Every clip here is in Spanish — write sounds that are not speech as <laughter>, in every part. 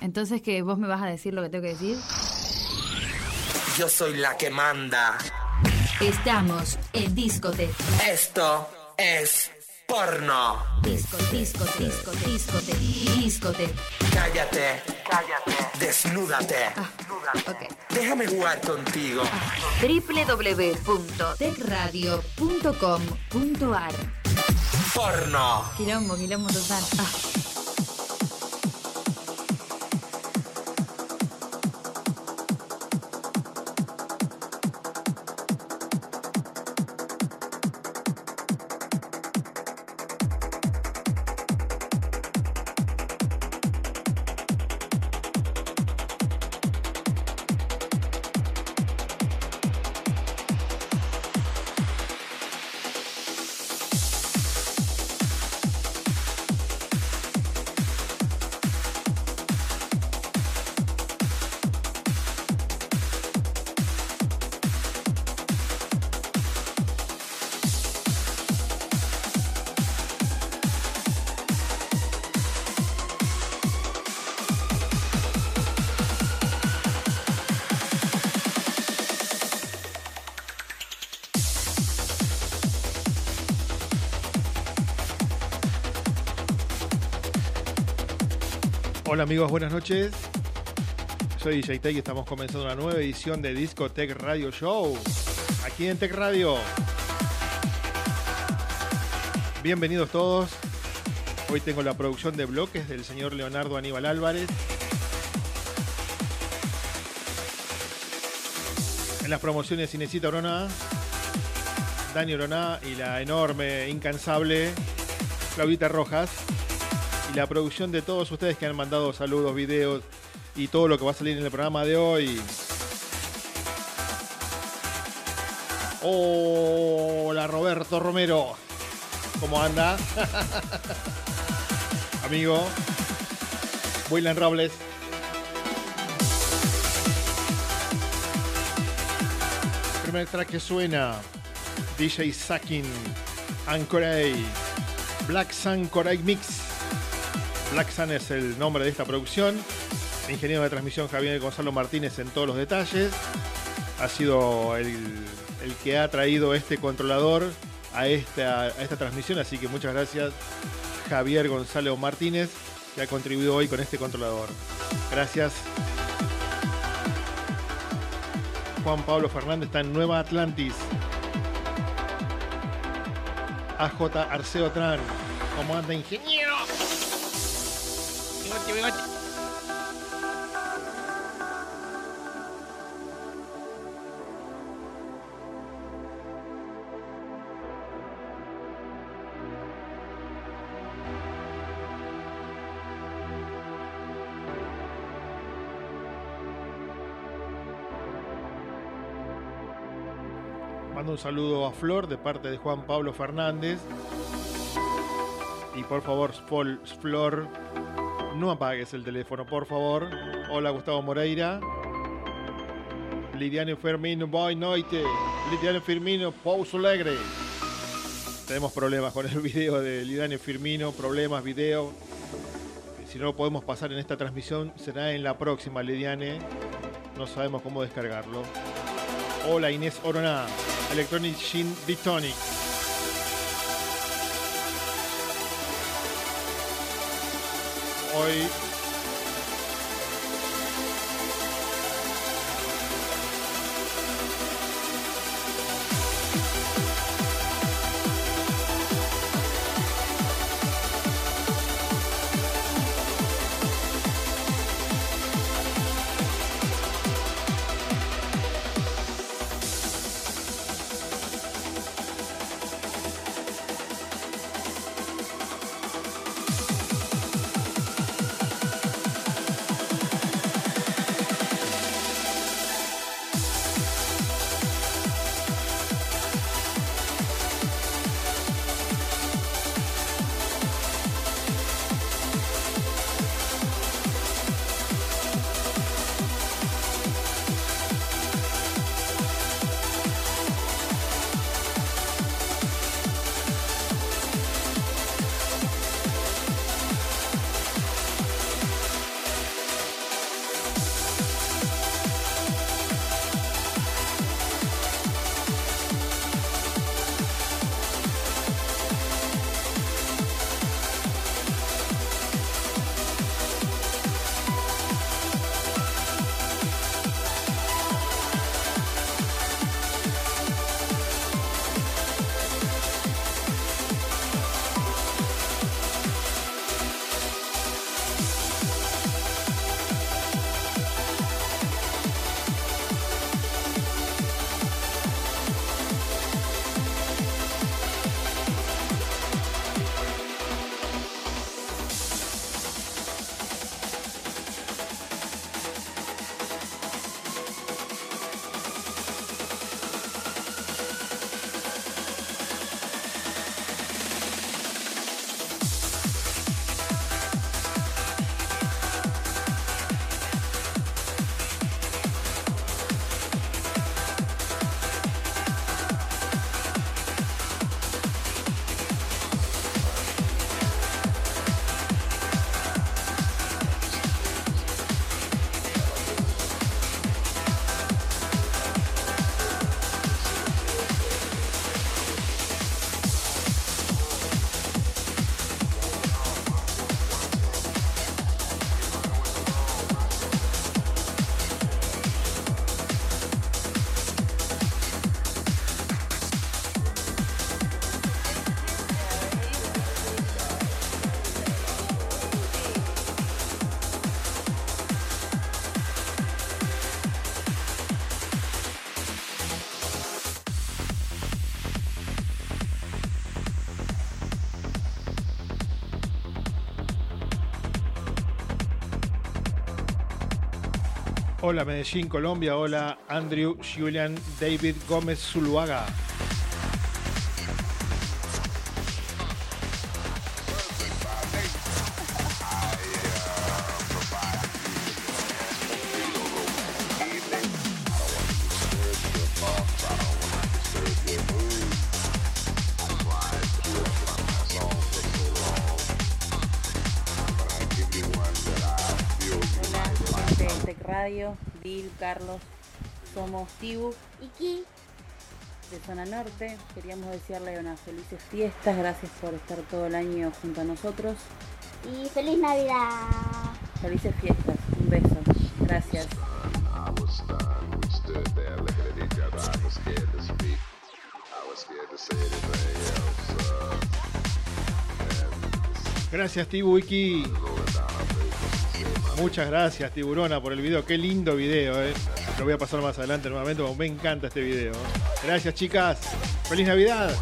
Entonces, que ¿Vos me vas a decir lo que tengo que decir? Yo soy la que manda. Estamos en Discote. Esto es porno. Disco, disco, disco, discote, discote. Cállate, cállate. Desnúdate. Ah. Déjame jugar contigo. www.tecradio.com.ar Porno. Quilombo, quilombo total. Ah. Hola amigos, buenas noches. Soy DJ Tech y estamos comenzando una nueva edición de Disco Tech Radio Show. Aquí en Tech Radio. Bienvenidos todos. Hoy tengo la producción de bloques del señor Leonardo Aníbal Álvarez. En las promociones Cinecita Oroná, Dani Oroná y la enorme, incansable Claudita Rojas y la producción de todos ustedes que han mandado saludos, videos y todo lo que va a salir en el programa de hoy. Hola Roberto Romero, ¿cómo anda? <laughs> Amigo, William Robles. Primer track que suena, DJ Sakin, Anchoray, Black Sun Coray Mix. Black Sun es el nombre de esta producción. Ingeniero de transmisión Javier Gonzalo Martínez en todos los detalles. Ha sido el, el que ha traído este controlador a esta, a esta transmisión, así que muchas gracias Javier Gonzalo Martínez que ha contribuido hoy con este controlador. Gracias. Juan Pablo Fernández está en Nueva Atlantis. AJ Arceo Tran. ¿Cómo anda, ingeniero? Mando un saludo a Flor de parte de Juan Pablo Fernández. Y por favor, Flor, no apagues el teléfono, por favor. Hola, Gustavo Moreira. Lidiane Firmino, boy noite. Lidiane Firmino, pauso alegre. Tenemos problemas con el <laughs> video de Lidiane Firmino, problemas, video. Si no lo podemos pasar en esta transmisión, será en la próxima, Lidiane. No sabemos cómo descargarlo. Hola, Inés Oroná. Electronic Shin Bitonic. Hoy Hola Medellín, Colombia. Hola Andrew Julian David Gómez Zuluaga. Radio, Bill, Carlos, somos Tibu Iki, de Zona Norte. Queríamos desearle unas felices fiestas, gracias por estar todo el año junto a nosotros. y feliz Navidad. Felices fiestas, un beso, gracias. I was stunned. Muchas gracias Tiburona por el video. Qué lindo video, eh. Lo voy a pasar más adelante nuevamente, porque me encanta este video. Gracias chicas. Feliz Navidad.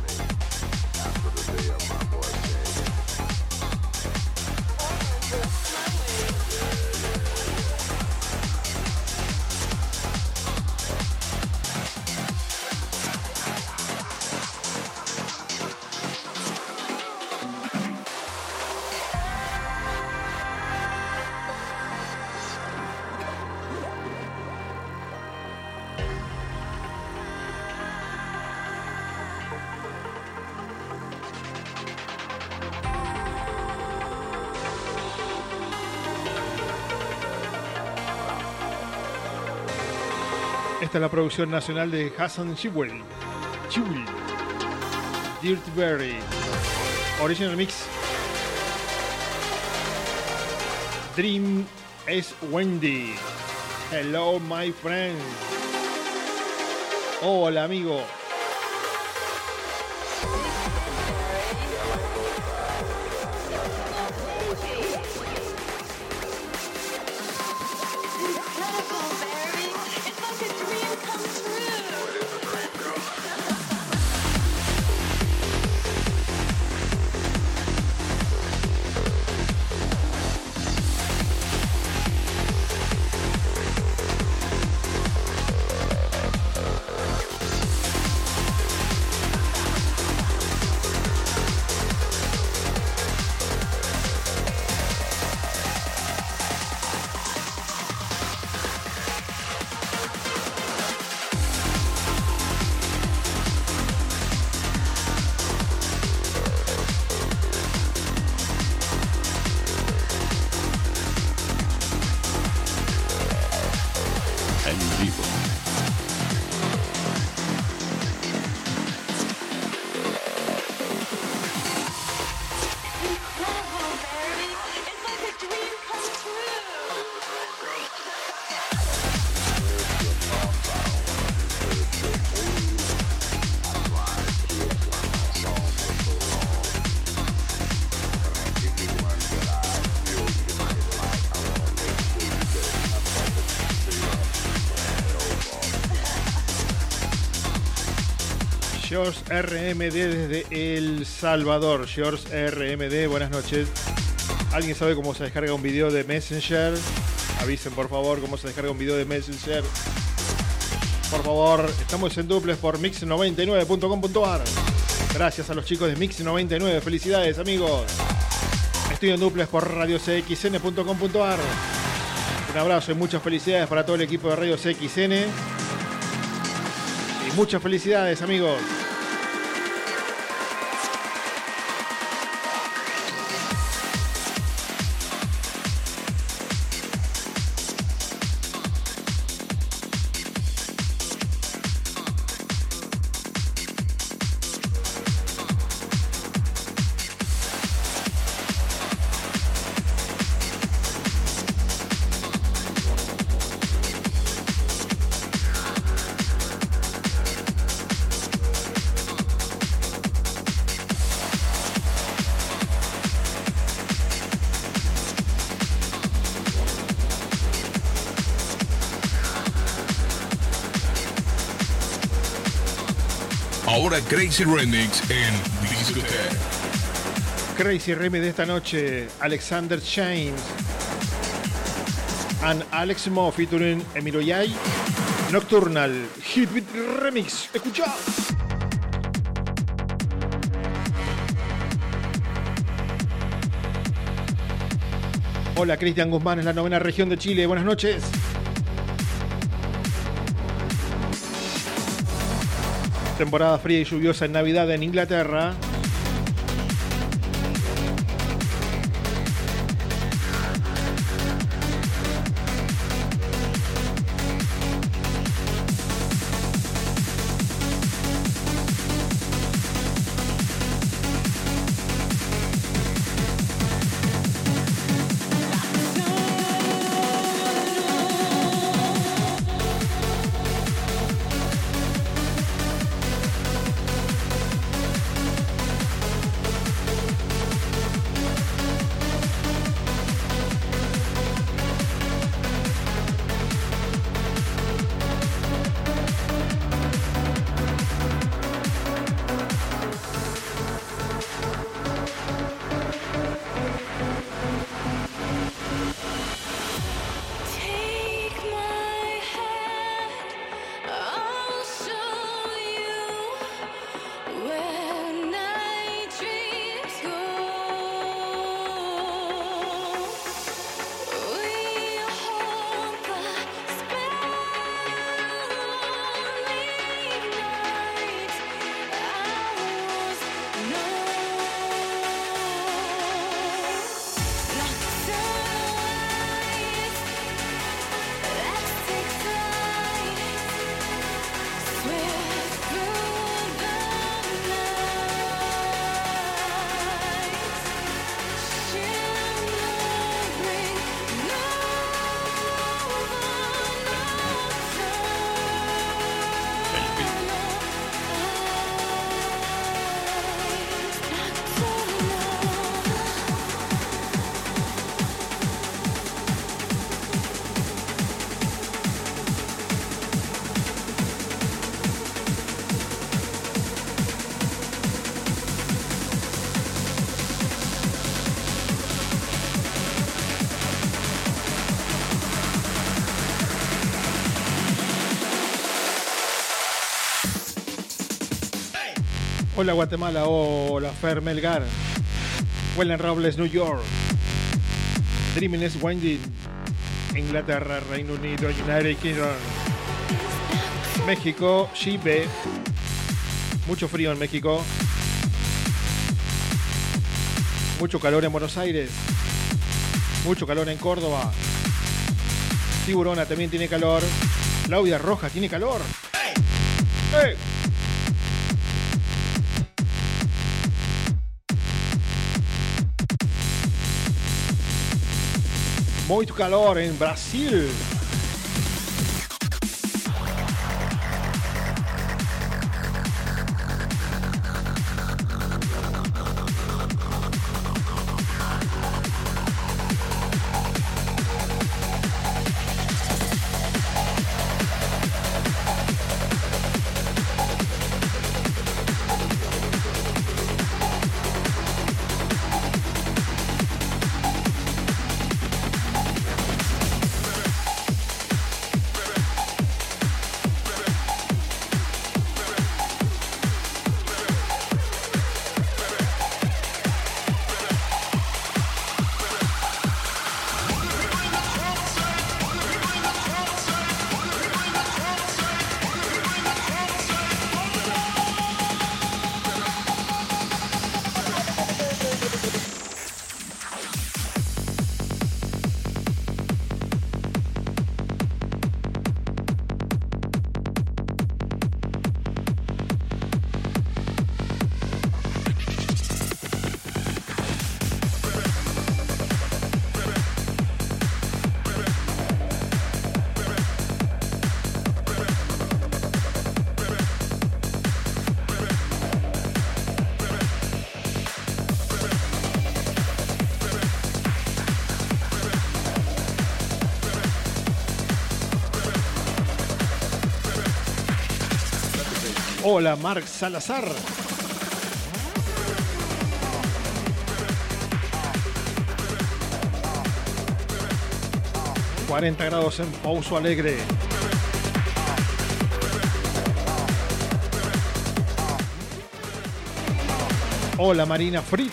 Es la producción nacional de Hassan Chiwell. Chiwell. Dirtberry. Original Mix. Dream es Wendy. Hello, my friend. Hola, amigo. RMD desde El Salvador. George RMD, buenas noches. ¿Alguien sabe cómo se descarga un video de Messenger? Avisen por favor cómo se descarga un video de Messenger. Por favor, estamos en duples por mix99.com.ar. Gracias a los chicos de Mix99. Felicidades, amigos. Estoy en duples por radiocxn.com.ar. Un abrazo y muchas felicidades para todo el equipo de Radio CXN. Y muchas felicidades, amigos. Crazy Remix en Discoteque. Crazy Remy de esta noche, Alexander James. and Alex Mo featuring Emilio Yay. Nocturnal Hit Beat Remix. Escucha. Hola, Cristian Guzmán, es la novena región de Chile. Buenas noches. Temporada fría y lluviosa en Navidad en Inglaterra. Hola Guatemala, hola Fer Melgar. Wellen Robles, New York. Dreaming is Winding, Inglaterra, Reino Unido, United Kingdom. México, Chipe. Mucho frío en México. Mucho calor en Buenos Aires. Mucho calor en Córdoba. Tiburona también tiene calor. Claudia Roja tiene calor. Muito calor em Brasil. Hola, Mark Salazar. 40 grados en Pouso Alegre. Hola Marina Free.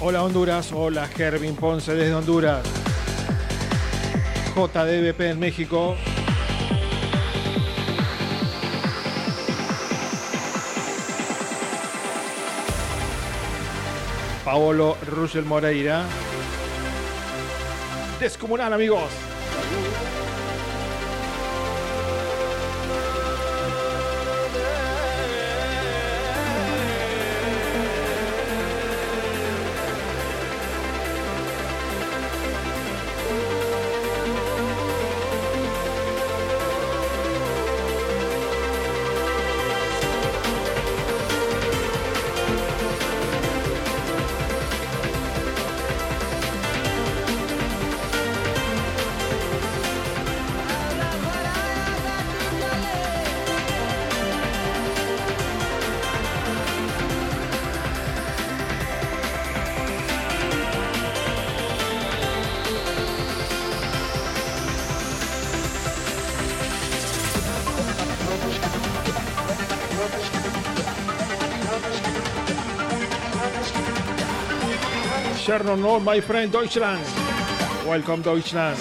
Hola Honduras, hola Gervin Ponce desde Honduras. JDBP en México. Paolo Russell Moreira. Descomunal amigos. Shernon Roll, my friend Deutschland. Welcome, Deutschland.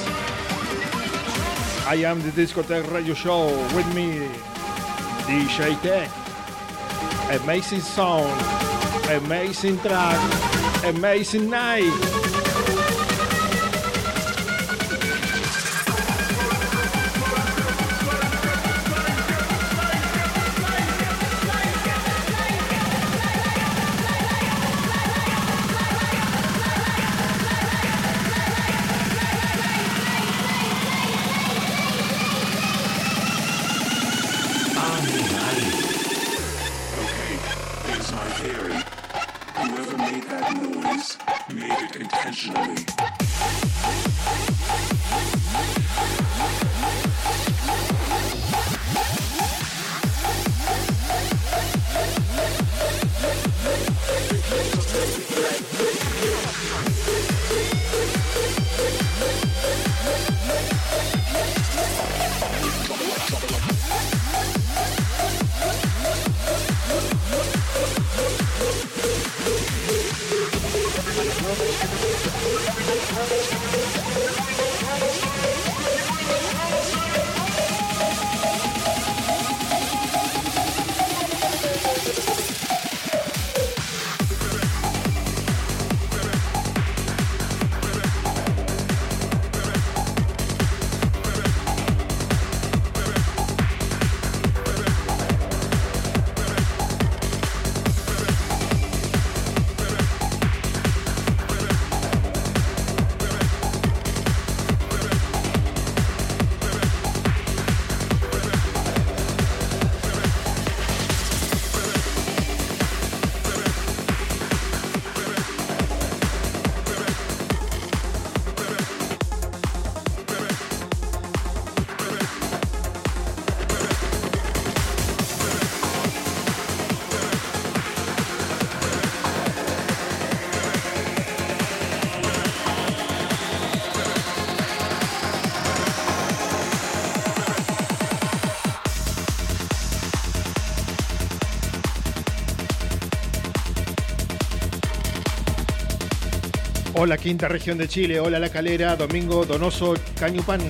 I am the Discotheque Radio Show with me, DJ Tech. Amazing sound, amazing track, amazing night. Hola quinta región de Chile, hola La Calera, Domingo Donoso Cañupán.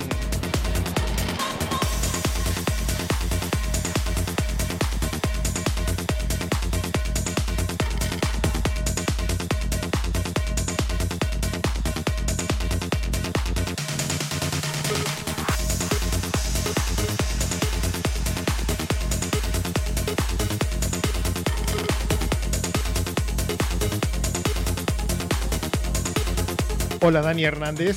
Hola Dani Hernández.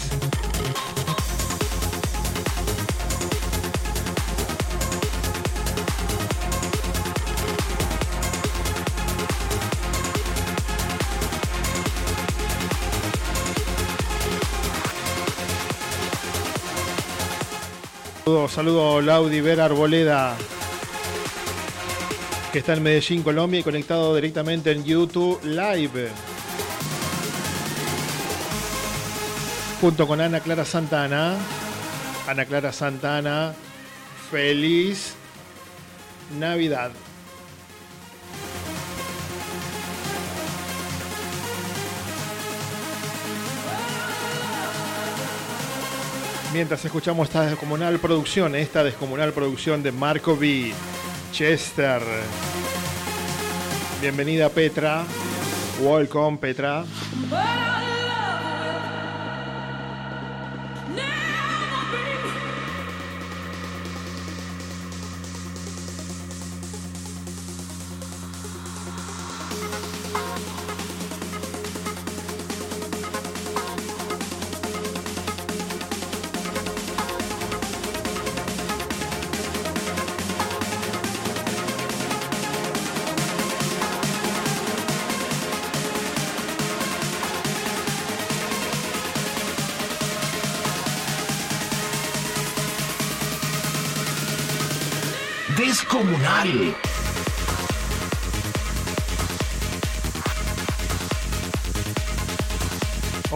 Saludo, saludo Laudi Ver Arboleda, que está en Medellín, Colombia y conectado directamente en YouTube Live. Junto con Ana Clara Santana. Ana Clara Santana, feliz Navidad. Mientras escuchamos esta descomunal producción, esta descomunal producción de Marco B. Chester. Bienvenida Petra. Welcome Petra.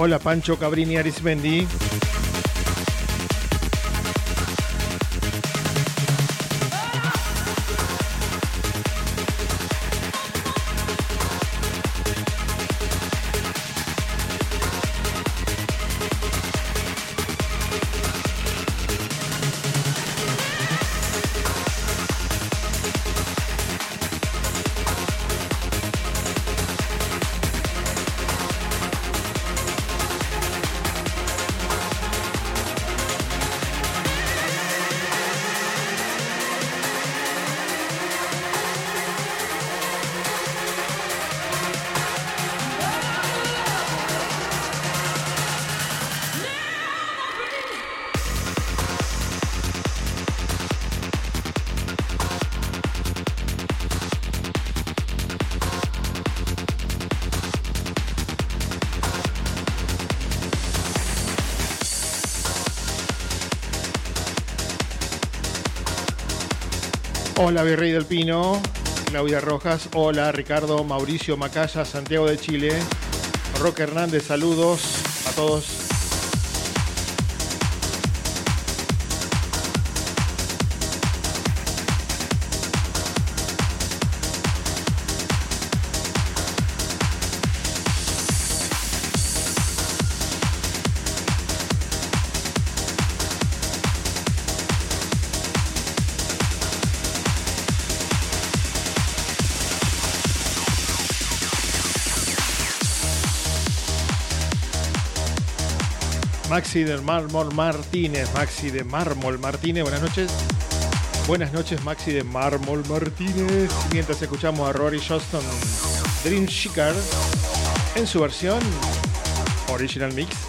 Hola Pancho Cabrini Arismendi. Hola Virrey del Pino, Claudia Rojas, hola Ricardo, Mauricio Macaya, Santiago de Chile, Roque Hernández, saludos a todos. Maxi de Mármol Martínez, Maxi de Mármol Martínez, buenas noches. Buenas noches, Maxi de Mármol Martínez. Mientras escuchamos a Rory Johnston, Dream Shikar, en su versión Original Mix.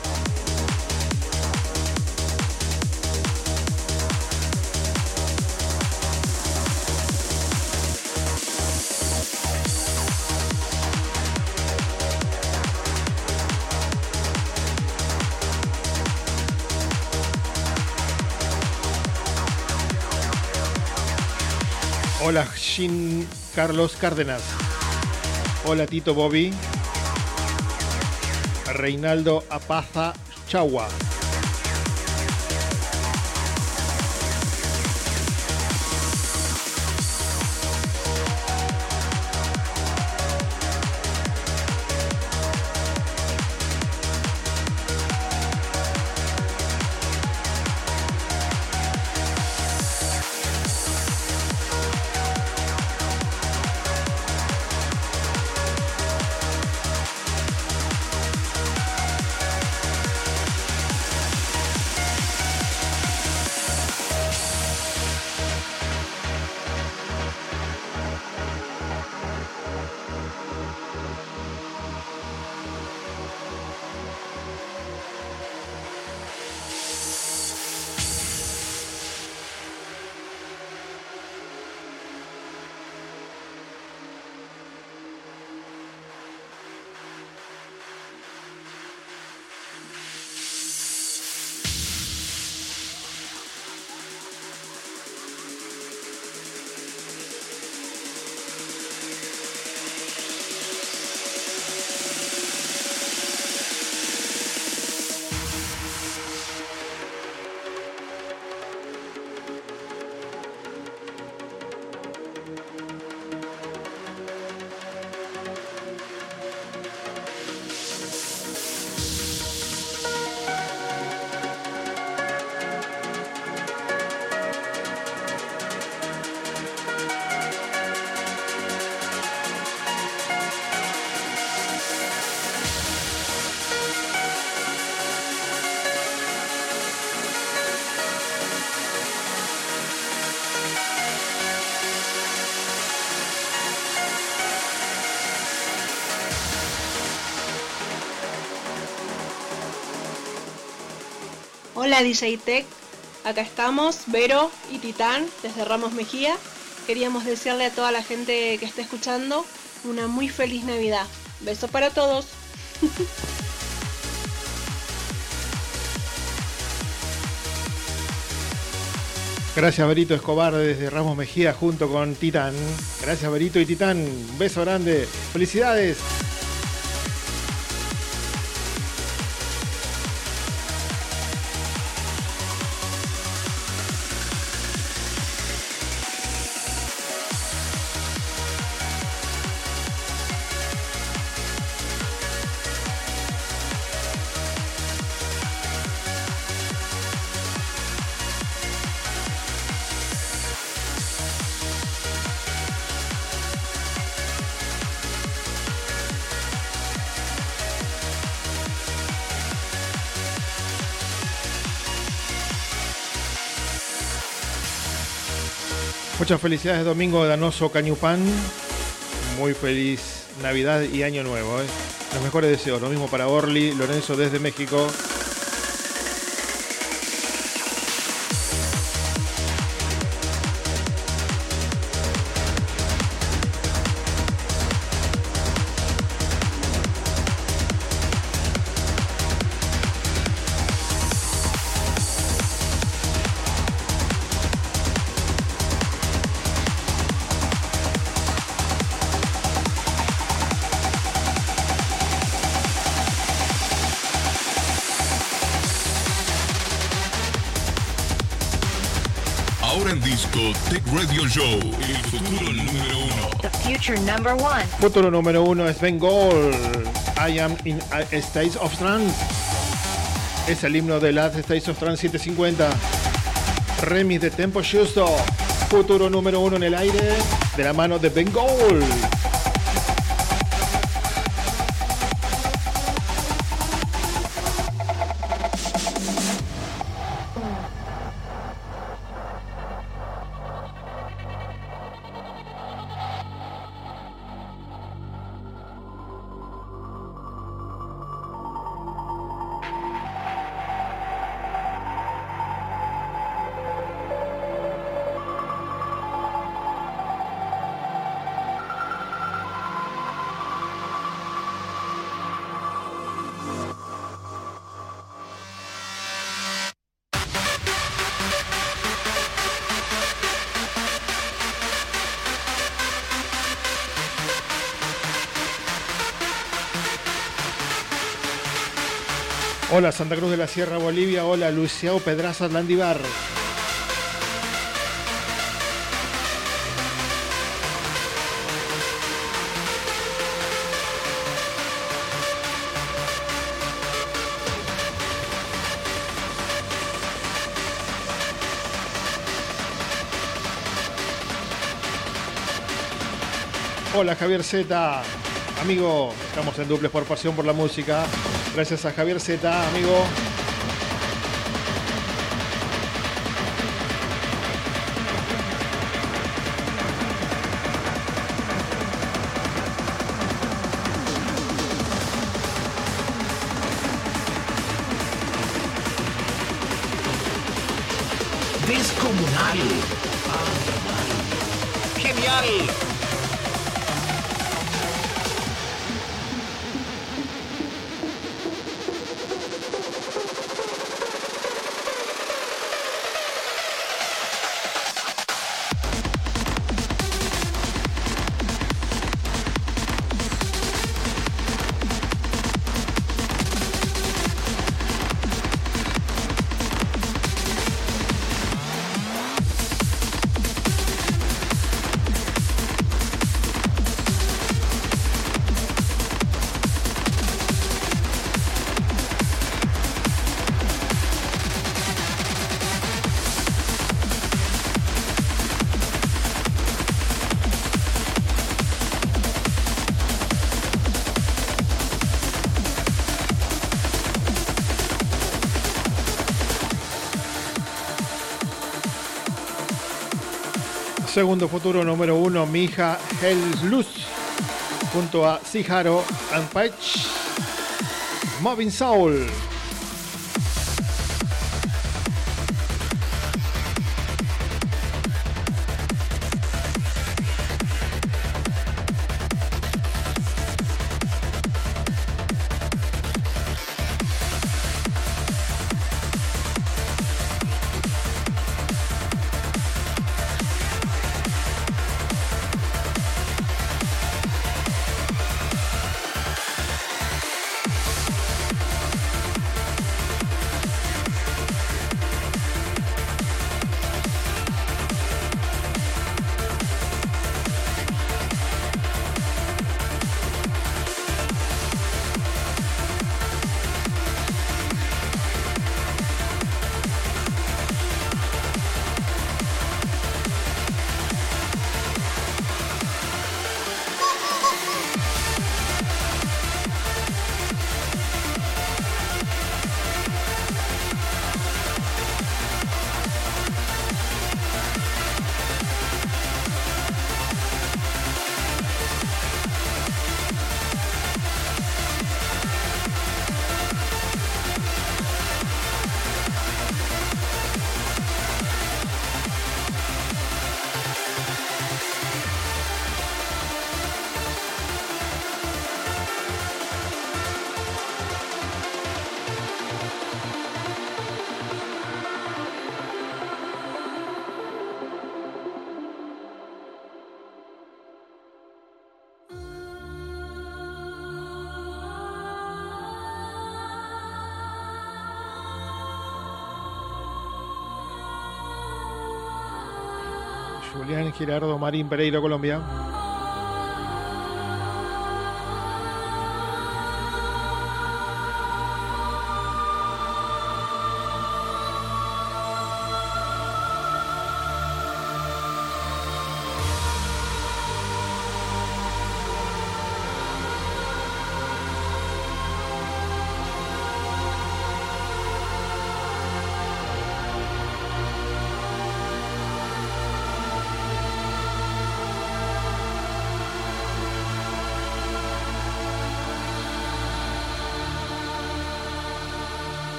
Jean Carlos Cárdenas. Hola, Tito Bobby. Reinaldo Apaza Chagua. Hola DJ Tech, acá estamos, Vero y Titán desde Ramos Mejía. Queríamos desearle a toda la gente que está escuchando una muy feliz Navidad. Beso para todos. <laughs> Gracias, Berito Escobar, desde Ramos Mejía, junto con Titán. Gracias, Berito y Titán. Un beso grande. Felicidades. Felicidades, Domingo Danoso Cañupán. Muy feliz Navidad y Año Nuevo. ¿eh? Los mejores deseos. Lo mismo para Orly, Lorenzo desde México. Futuro número uno es Bengal. I am in a States of Trance. Es el himno de Last States of Trance 750. Remix de Tempo Justo. Futuro número uno en el aire. De la mano de Bengal. Hola Santa Cruz de la Sierra Bolivia, hola Luciao Pedraza Landivar. Hola Javier Z, amigo, estamos en duples por pasión por la música. Gracias a Javier Z, amigo. Segundo futuro número uno, Mija Luz junto a Siharo and Patch, Moving Soul. Girardo Marín Pereira, Colombia.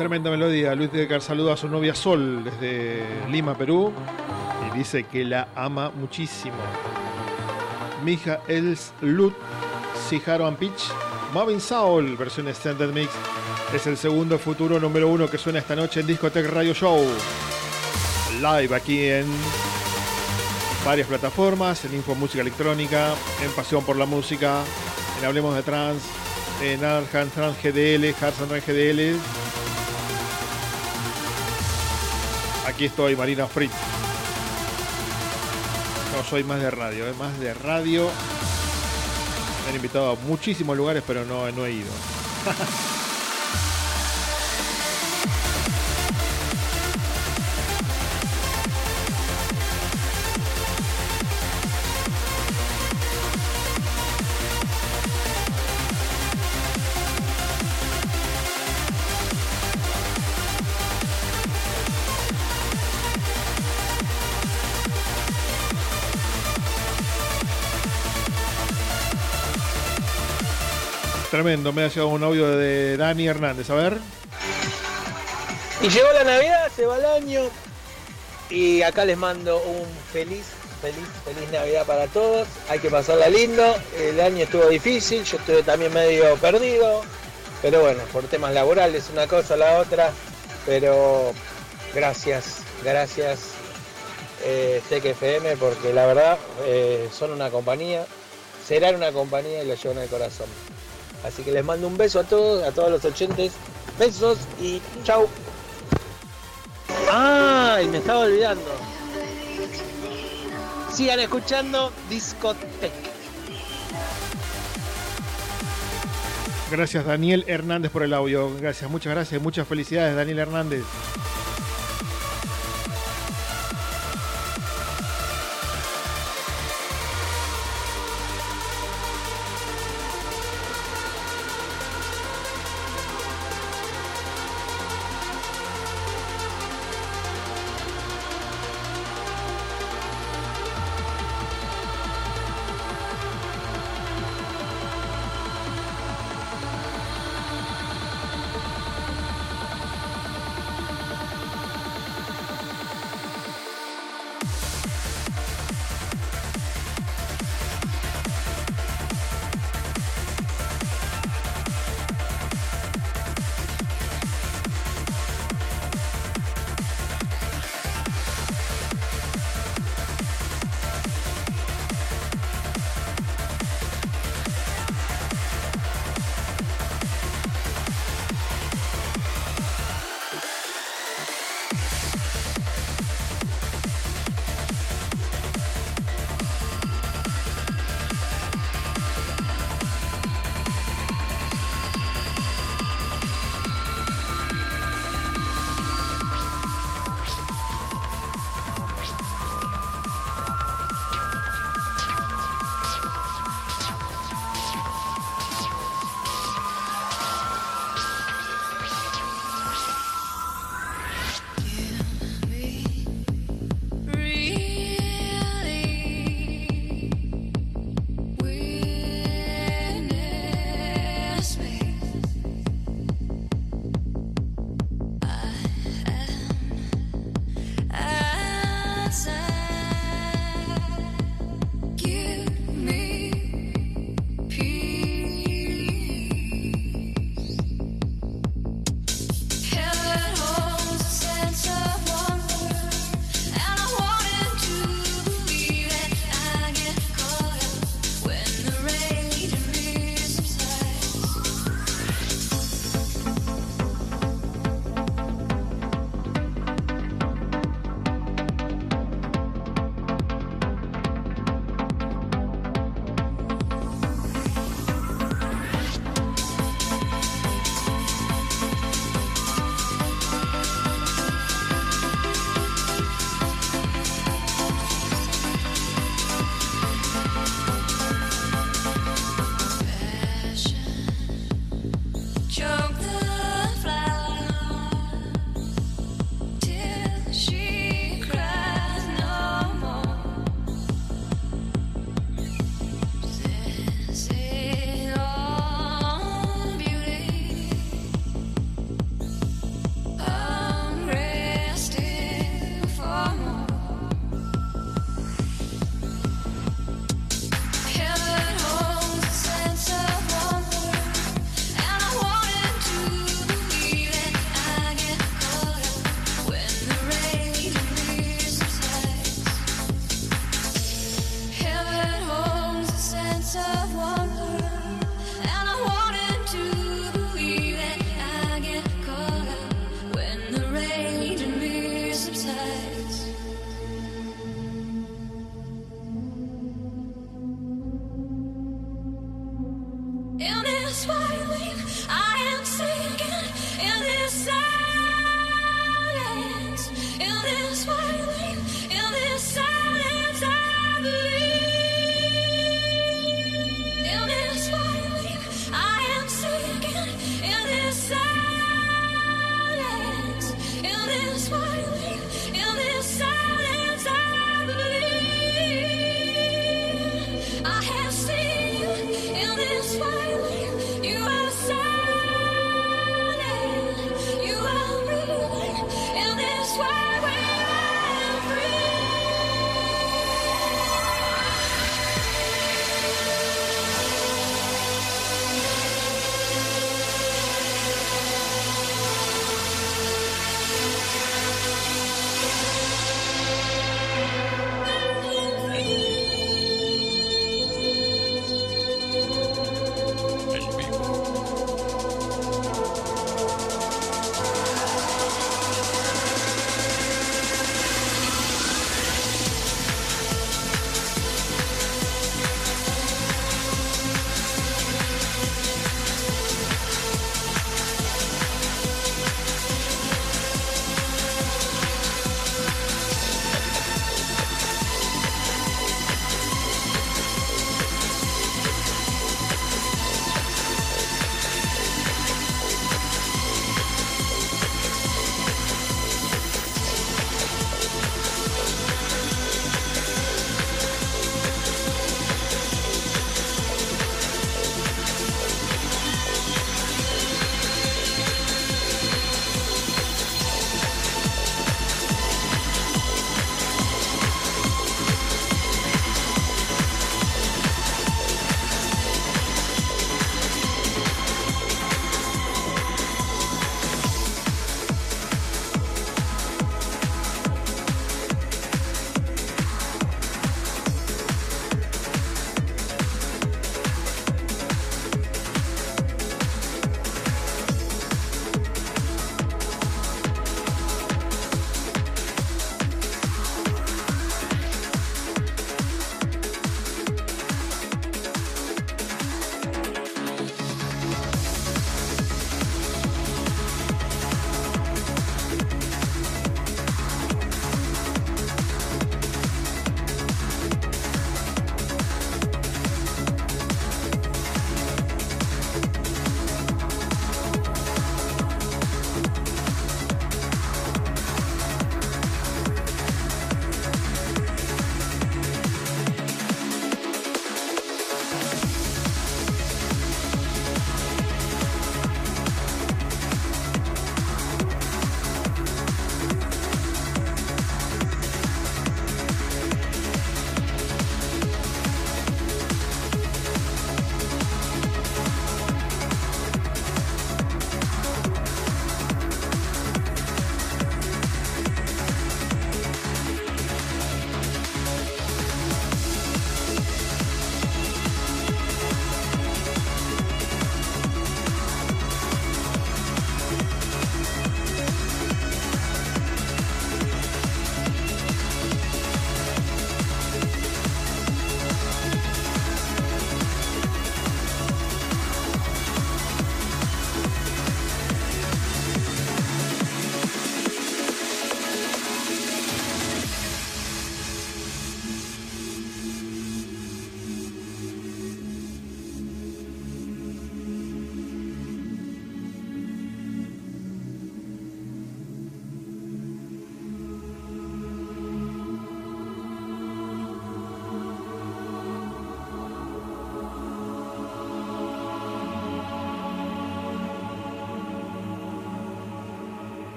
Tremenda melodía. Luis de saluda a su novia Sol desde Lima, Perú. Y dice que la ama muchísimo. Mija Els Lut, Siharo and Pitch, Marvin Saul, versión Extended Mix. Es el segundo futuro número uno que suena esta noche en Discotech Radio Show. Live aquí en varias plataformas, en Info Música Electrónica, en Pasión por la Música, en Hablemos de Trans, en Arjan Trans GDL, Harsan Trans GDL. Aquí estoy, Marina Fritz. No soy más de radio, es más de radio. Me han invitado a muchísimos lugares, pero no, no he ido. <laughs> Tremendo, me ha llegado un audio de Dani Hernández, a ver. Y llegó la Navidad, se va el año. Y acá les mando un feliz, feliz, feliz Navidad para todos. Hay que pasarla lindo. El año estuvo difícil, yo estuve también medio perdido. Pero bueno, por temas laborales, una cosa, la otra. Pero gracias, gracias eh, FM, porque la verdad eh, son una compañía, serán una compañía y lo llevo en el corazón. Así que les mando un beso a todos, a todos los ochentes. Besos y chau. ¡Ay! Me estaba olvidando. Sigan escuchando Discotech. Gracias Daniel Hernández por el audio. Gracias, muchas gracias. Muchas felicidades Daniel Hernández.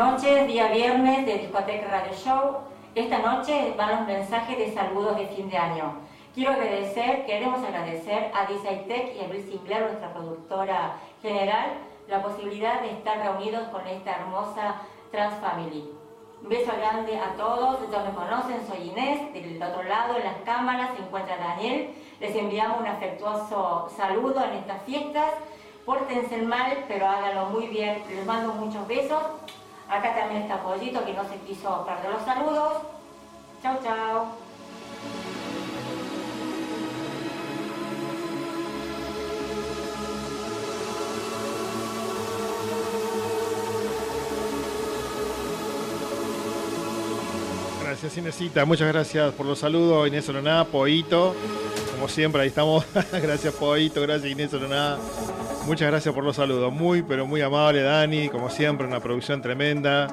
Noches. Día viernes de Discoteca Radio Show. Esta noche van los mensajes de saludos de fin de año. Quiero agradecer, queremos agradecer a Tech y a Luis Sinclair, nuestra productora general, la posibilidad de estar reunidos con esta hermosa Trans Family. Un beso grande a todos, ellos me conocen, soy Inés, del otro lado en las cámaras se encuentra Daniel. Les enviamos un afectuoso saludo en estas fiestas. Pórtense mal, pero háganlo muy bien. Les mando muchos besos. Acá también está Pollito que no se quiso perder los saludos. Chau, chau. Gracias Inesita, muchas gracias por los saludos, Inés Oloná, Poito, como siempre, ahí estamos, <laughs> gracias Poito, gracias Inés Oloná. Muchas gracias por los saludos, muy pero muy amable Dani, como siempre, una producción tremenda.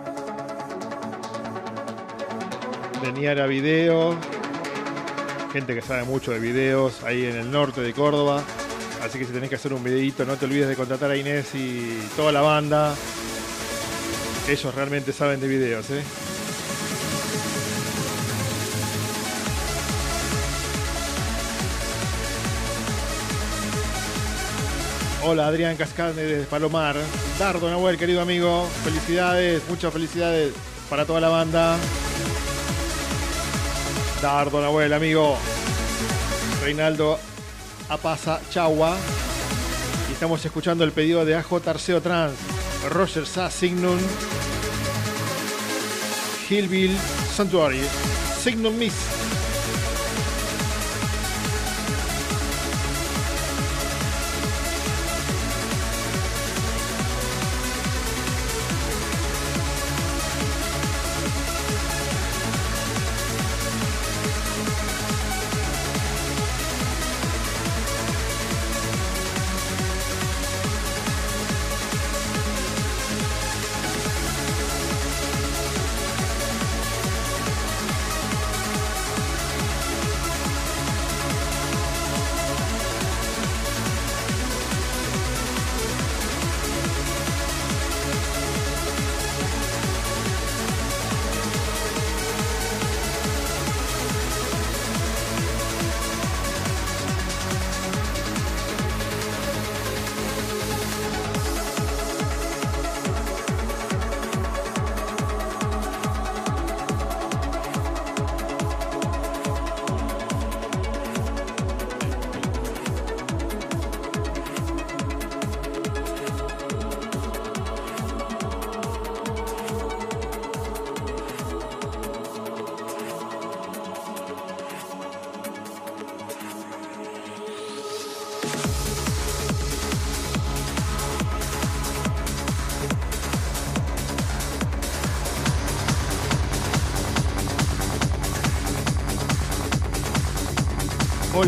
De Niara Video, gente que sabe mucho de videos ahí en el norte de Córdoba. Así que si tenés que hacer un videito, no te olvides de contratar a Inés y toda la banda. Ellos realmente saben de videos, ¿eh? Hola Adrián Cascade desde Palomar. Dardo Nahuel, querido amigo. Felicidades, muchas felicidades para toda la banda. Dardo Nahuel, amigo. Reinaldo Apaza Chagua. Y estamos escuchando el pedido de AJ Arceo Trans. Roger Sa Signum. Hillville Sanctuary. Signum Miss.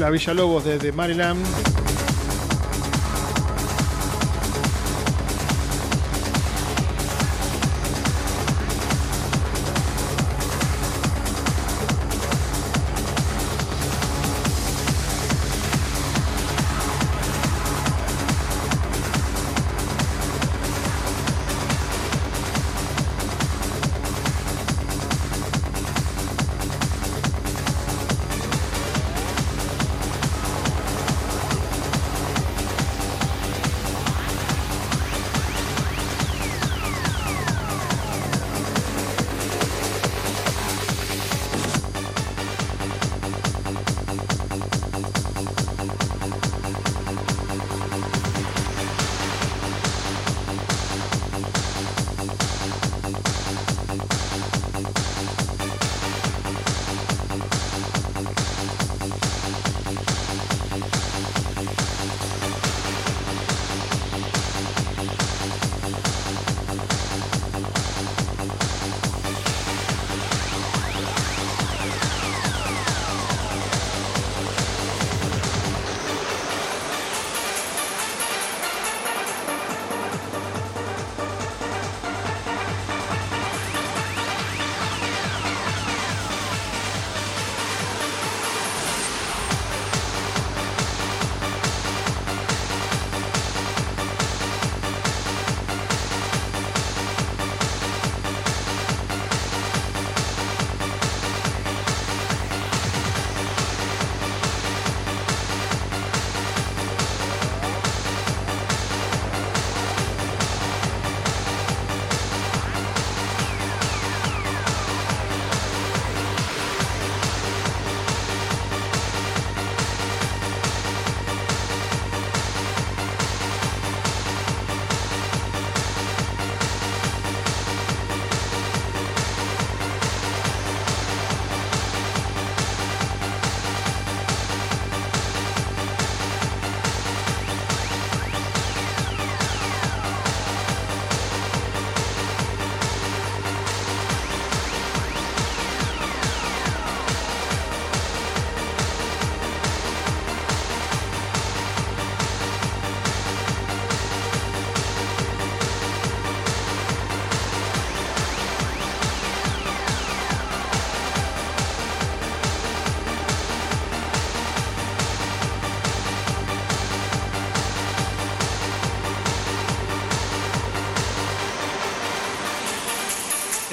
Villalobos desde Maryland.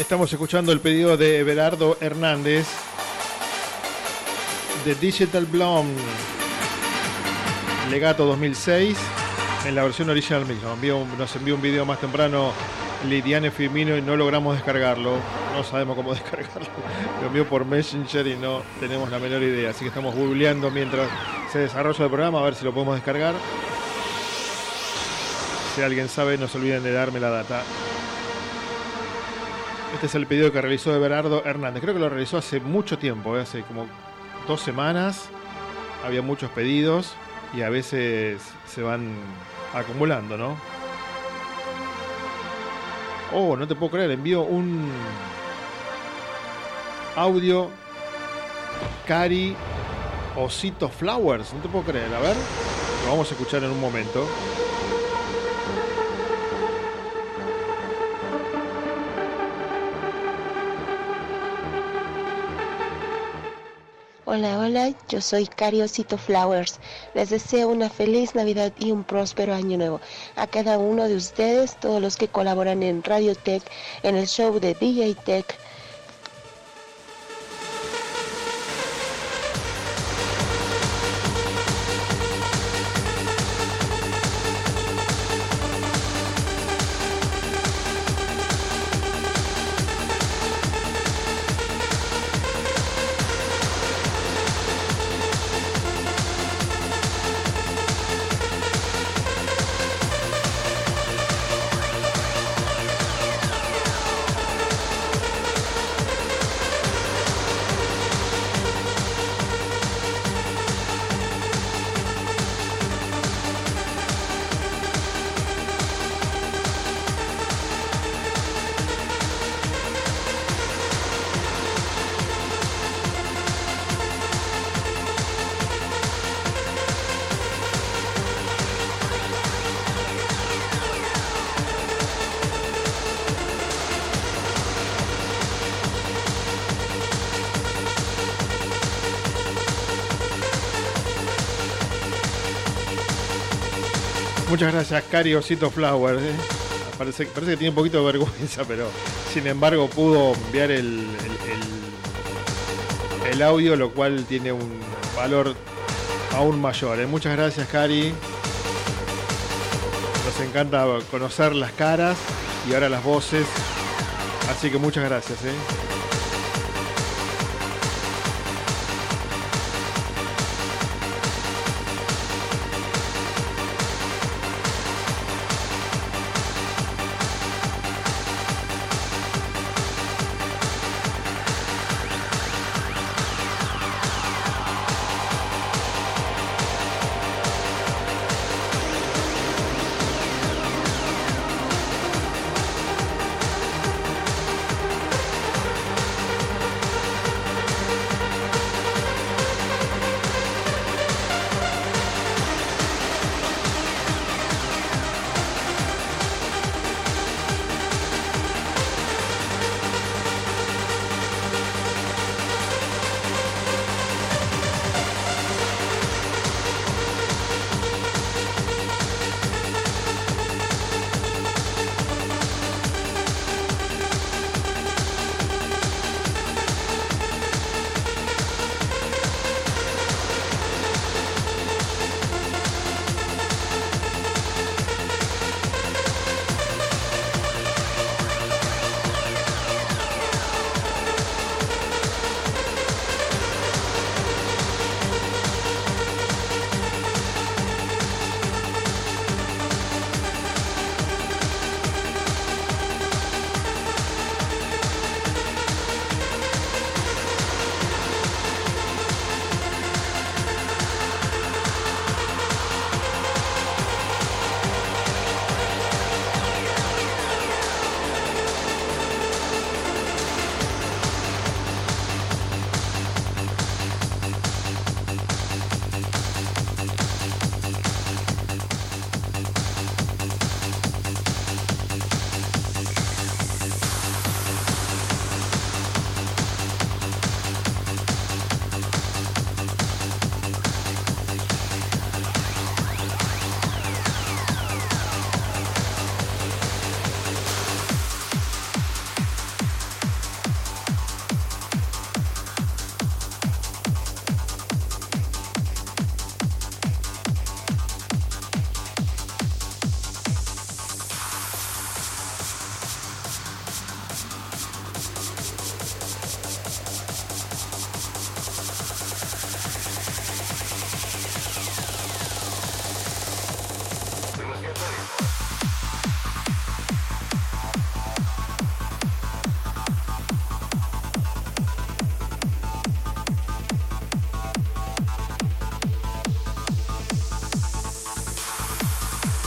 Estamos escuchando el pedido de Everardo Hernández de Digital Blonde Legato 2006 en la versión original un- nos envió un video más temprano Lidiane Firmino y no logramos descargarlo. No sabemos cómo <laughs> descargarlo. Lo envió por Messenger y no tenemos la menor idea. Así que estamos googleando mientras se desarrolla el programa a ver si lo podemos descargar. Si alguien sabe, no se olviden de darme la data. Este es el pedido que realizó Everardo Hernández. Creo que lo realizó hace mucho tiempo, ¿eh? hace como dos semanas. Había muchos pedidos y a veces se van acumulando, ¿no? Oh, no te puedo creer, envío un audio Cari Osito Flowers. No te puedo creer, a ver. Lo vamos a escuchar en un momento. Hola, hola, yo soy Cariosito Flowers. Les deseo una feliz Navidad y un próspero año nuevo. A cada uno de ustedes, todos los que colaboran en Radio Tech, en el show de DJ Tech. Muchas gracias, Cari Osito Flowers. ¿eh? Parece, que tiene un poquito de vergüenza, pero sin embargo pudo enviar el- el audio, lo cual tiene un valor aún mayor. ¿eh? Muchas gracias, Cari. Nos encanta conocer las caras y ahora las voces. Así que muchas gracias. ¿eh?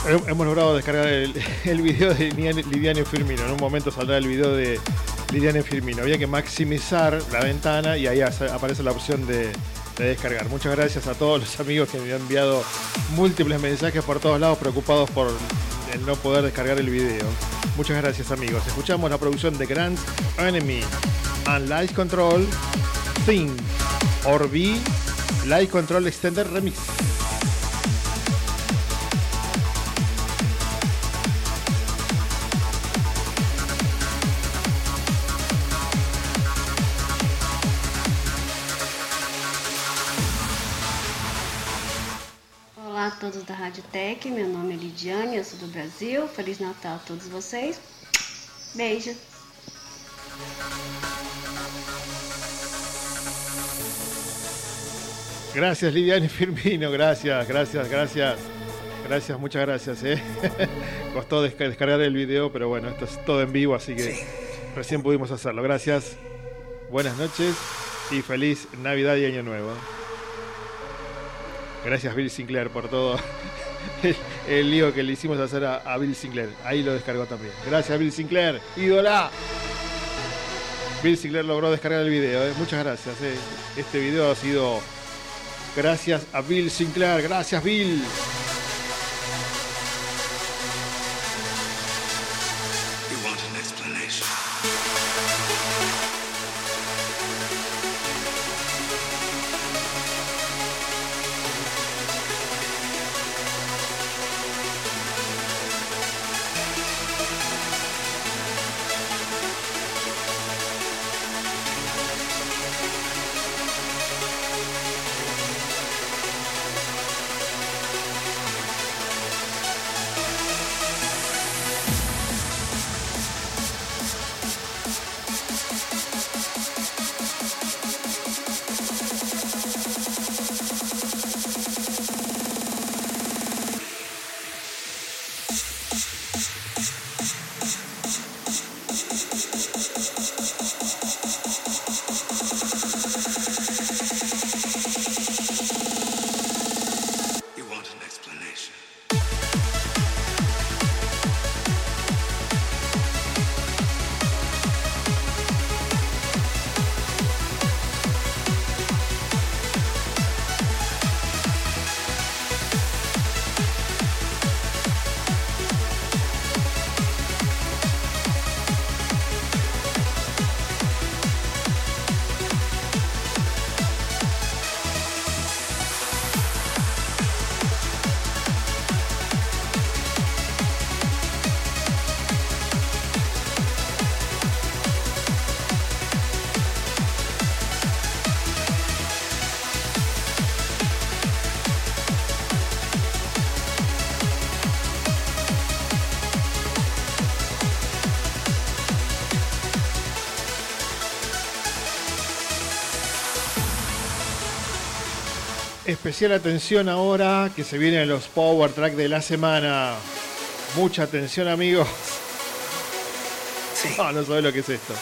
Hemos logrado descargar el, <laughs> el video de Lidiane Firmino. En un momento saldrá el video de Lidiane Firmino. Había que maximizar la ventana y ahí aparece la opción de, de descargar. Muchas gracias a todos los amigos que me han enviado múltiples mensajes por todos lados preocupados por el no poder descargar el video. Muchas gracias amigos. Escuchamos la producción de Grand Enemy and Light Control Thing or B Light Control Extender Remix. Tech, meu nome é Lidiane, eu sou do Brasil. Feliz Natal a todos vocês. Beijo. Gracias Lidiane Firmino, gracias, gracias, gracias. Gracias, muchas gracias. ¿eh? <laughs> Costó desca- descargar el video, pero bueno, esto es todo en vivo, así que recién pudimos hacerlo. Gracias, buenas noches y feliz Navidad y Año Nuevo. Gracias Bill Sinclair por todo <laughs> el, lío que le hicimos hacer a, a Bill Sinclair. Ahí lo descargó también. Gracias Bill Sinclair, ídola. Bill Sinclair logró descargar el video. ¿eh? Muchas gracias. ¿eh? Este video ha sido gracias a Bill Sinclair. Gracias Bill. Especial atención ahora que se vienen los Power Track de la semana. Mucha atención amigos. Ah, no sabes lo que es esto.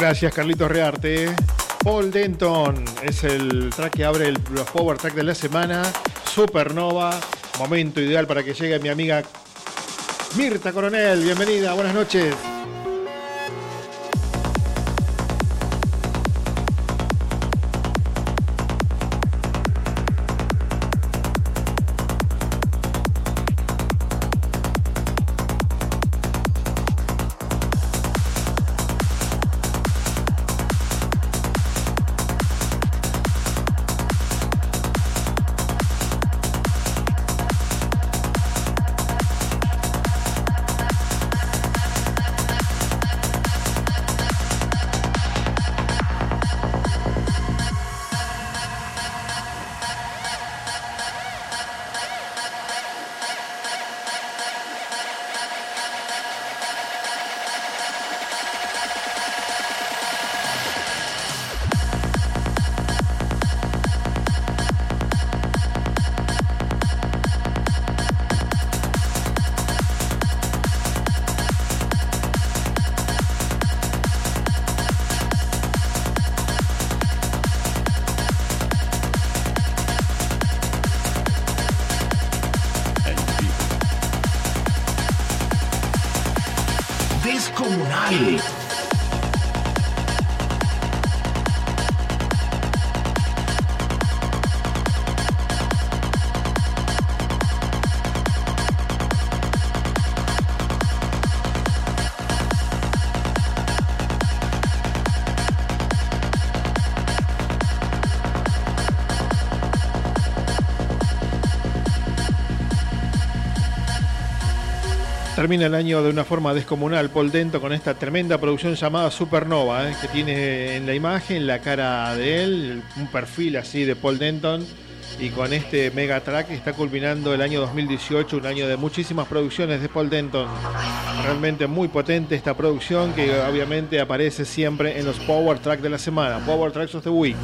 Gracias Carlitos Rearte. Paul Denton es el track que abre el- los Power Track de la semana. Supernova. Momento ideal para que llegue mi amiga Mirta Coronel. Bienvenida, buenas noches. Termina el año de una forma descomunal Paul Denton con esta tremenda producción llamada Supernova, ¿eh? que tiene en la imagen la cara de él, un perfil así de Paul Denton. Y con este mega track está culminando el año 2018, un año de muchísimas producciones de Paul Denton. Realmente muy potente esta producción que obviamente aparece siempre en los Power Track de la semana, Power Tracks of the Week.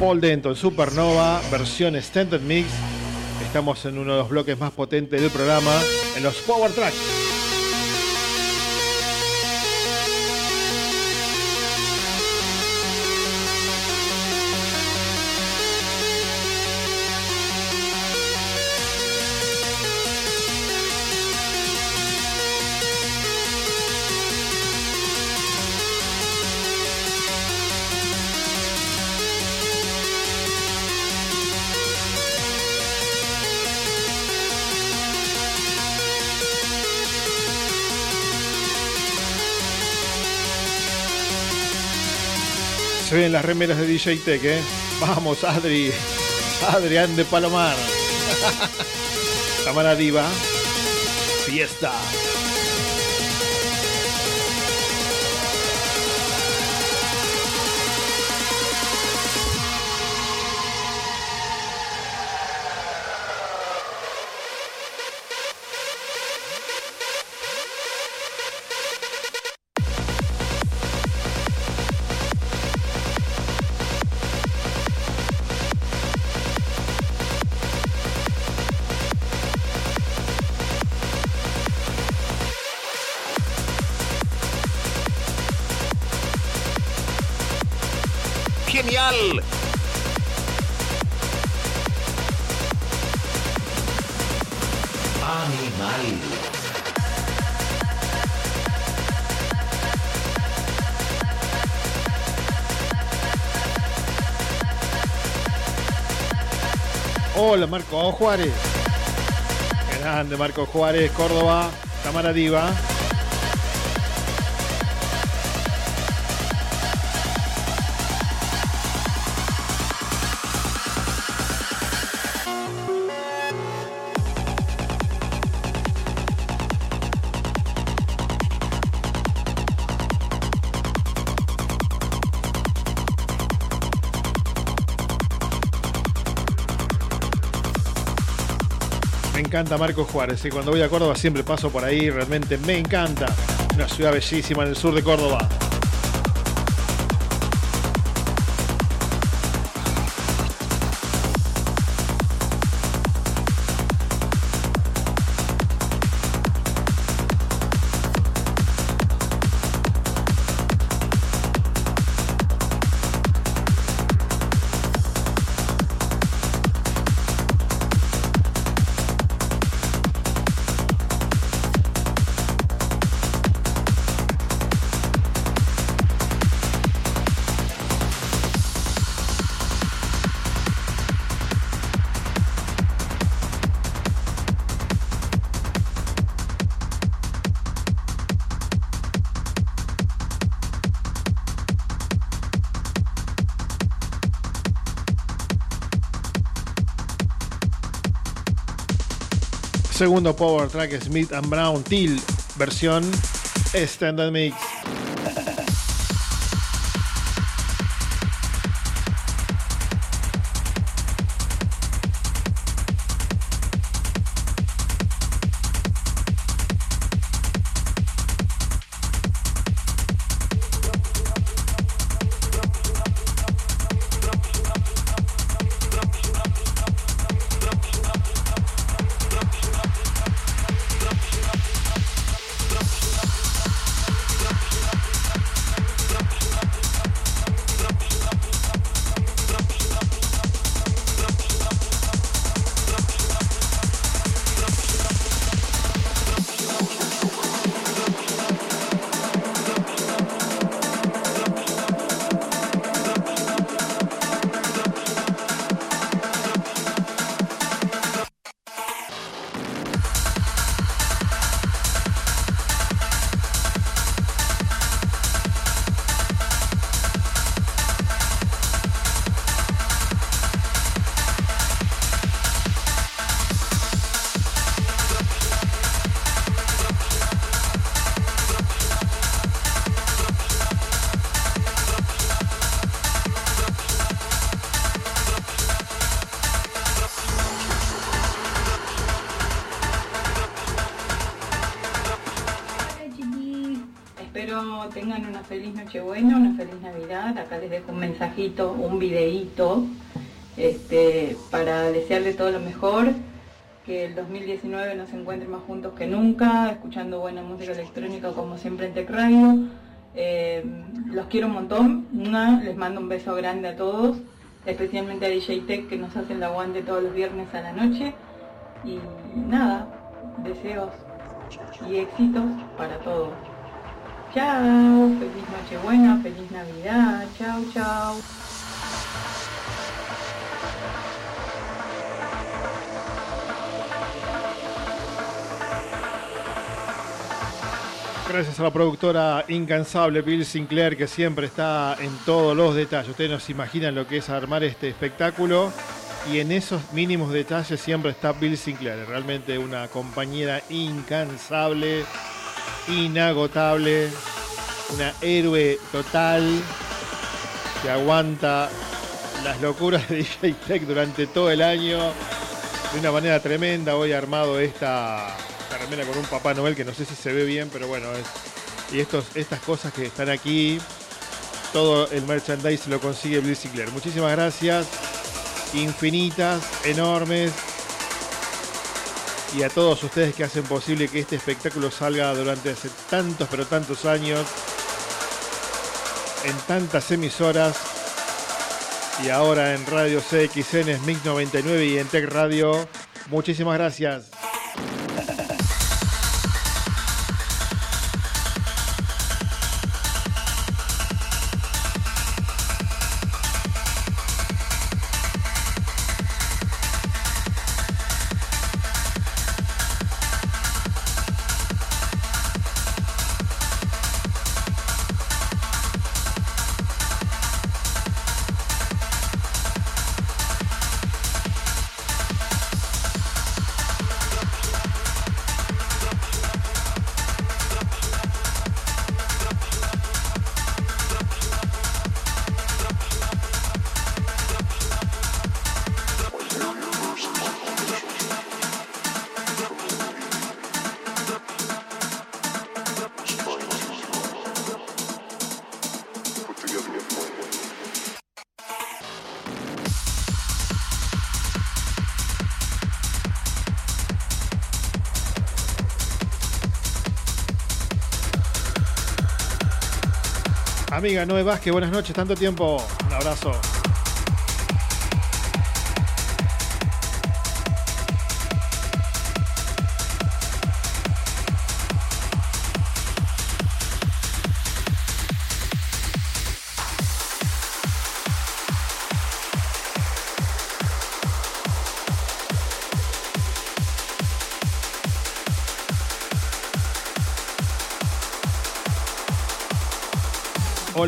Paul Denton Supernova, versión Extended Mix. Estamos en uno de los bloques más potentes del programa, en los Power Tracks. Se ven las remeras de DJ Tech, ¿eh? Vamos, Adri. Adrián de Palomar. <laughs> Cámara Diva. Fiesta. Juárez. Grande, Marco Juárez, Córdoba, Cámara Diva. Encanta Marco Juárez. Y cuando voy a Córdoba siempre paso por ahí. Realmente me encanta. Una ciudad bellísima en el sur de Córdoba. Segundo Power Track Smith and Brown Till versión Standard Mix. Nochebuena, una feliz Navidad. Acá les dejo un mensajito, un videíto, este, para desearle todo lo mejor. Que el 2019 nos encuentre más juntos que nunca, escuchando buena música electrónica como siempre en Tech Radio. Eh, los quiero un montón. Una, les mando un beso grande a todos, especialmente a DJ Tech que nos hace el aguante todos los viernes a la noche. Y nada, deseos y éxitos para todos. Chao, feliz Nochebuena, feliz Navidad, chao, chao. Gracias a la productora incansable Bill Sinclair que siempre está en todos los detalles. Ustedes no se imaginan lo que es armar este espectáculo y en esos mínimos detalles siempre está Bill Sinclair. Realmente una compañera incansable, inagotable, una héroe total que aguanta las locuras de <laughs> DJ Tech durante todo el año de una manera tremenda. Hoy armado esta remera con un Papá Noel que no sé si se ve bien, pero bueno, es, y estos, estas cosas que están aquí, todo el merchandise lo consigue Sinclair. Muchísimas gracias, infinitas, enormes. Y a todos ustedes que hacen posible que este espectáculo salga durante hace tantos, pero tantos años, en tantas emisoras, y ahora en Radio CXN, Mix 99 y en Tech Radio. Muchísimas gracias. Amiga Noé Vázquez, buenas noches, tanto tiempo. Un abrazo.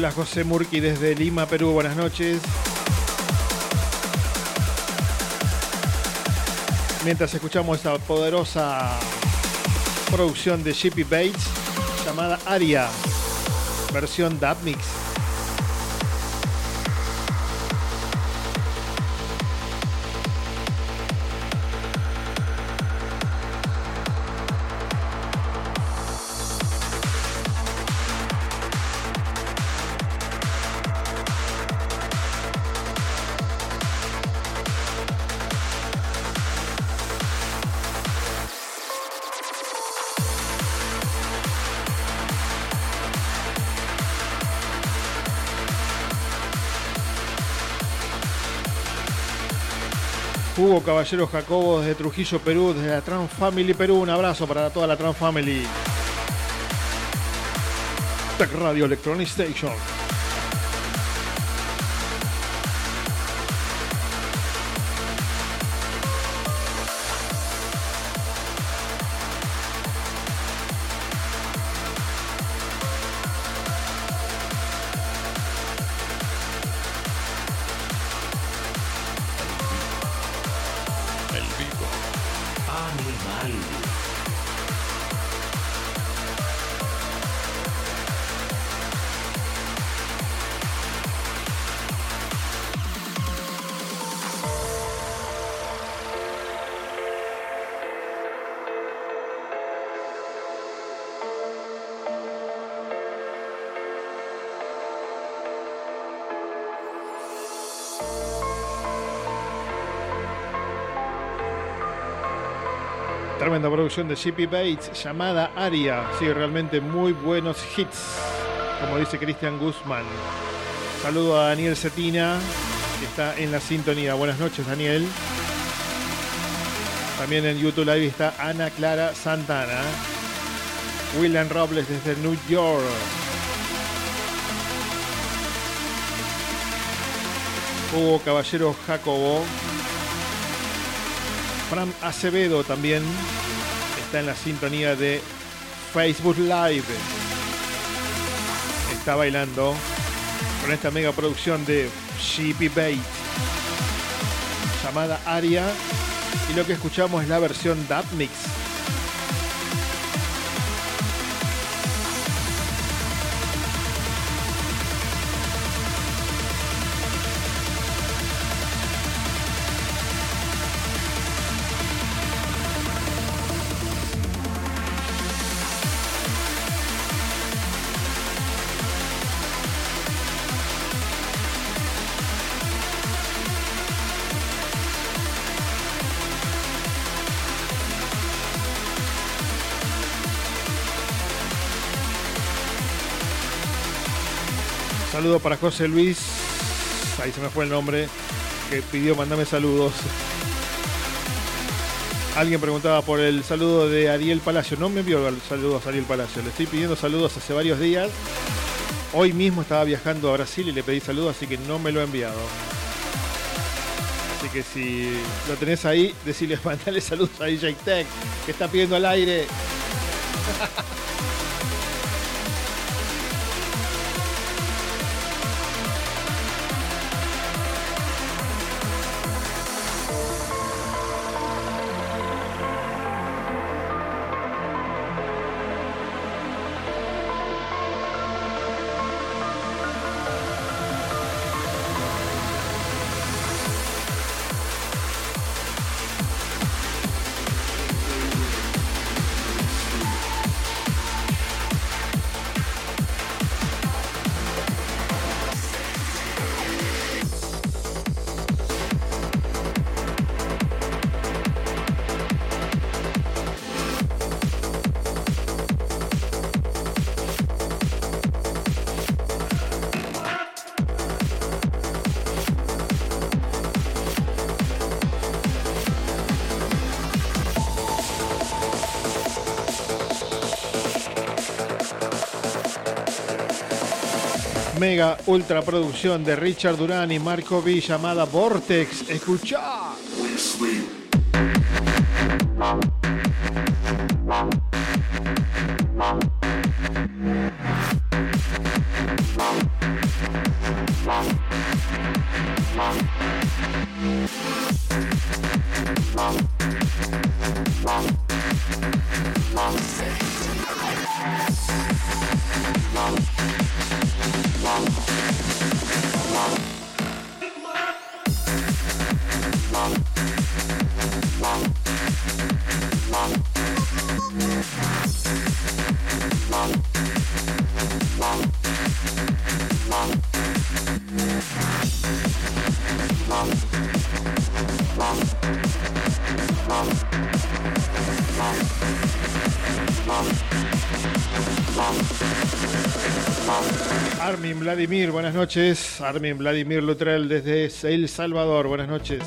Hola José Murqui desde Lima, Perú, buenas noches. Mientras escuchamos esta poderosa producción de Shippy Bates llamada Aria, versión Dub Mix. Caballero Jacobo desde Trujillo, Perú, desde la Trans Family Perú. Un abrazo para toda la Trans Family. Tech Radio Electronic Station. Producción de Shippy Bates llamada Aria. Sí, realmente muy buenos hits, como dice Cristian Guzmán. Saludo a Daniel Cetina, que está en la sintonía. Buenas noches, Daniel. También en YouTube Live está Ana Clara Santana. William Robles desde New York. Hugo Caballero Jacobo. Fran Acevedo también está en la sintonía de Facebook Live. Está bailando con esta mega producción de Shippy Bait llamada Aria. Y lo que escuchamos es la versión Dub Mix. Saludo para José Luis. Ahí se me fue el nombre. Que pidió mandarme saludos. Alguien preguntaba por el saludo de Ariel Palacio. No me envió saludos a Ariel Palacio. Le estoy pidiendo saludos hace varios días. Hoy mismo estaba viajando a Brasil y le pedí saludos, así que no me lo ha enviado. Así que si lo tenés ahí, decirle, <laughs> mandale saludos a DJ Tech, que está pidiendo al aire. Ultra producción de Richard Durán y Marco V llamada Vortex. Escucha. Vladimir, buenas noches. Armin Vladimir Lutrell desde El Salvador, buenas noches.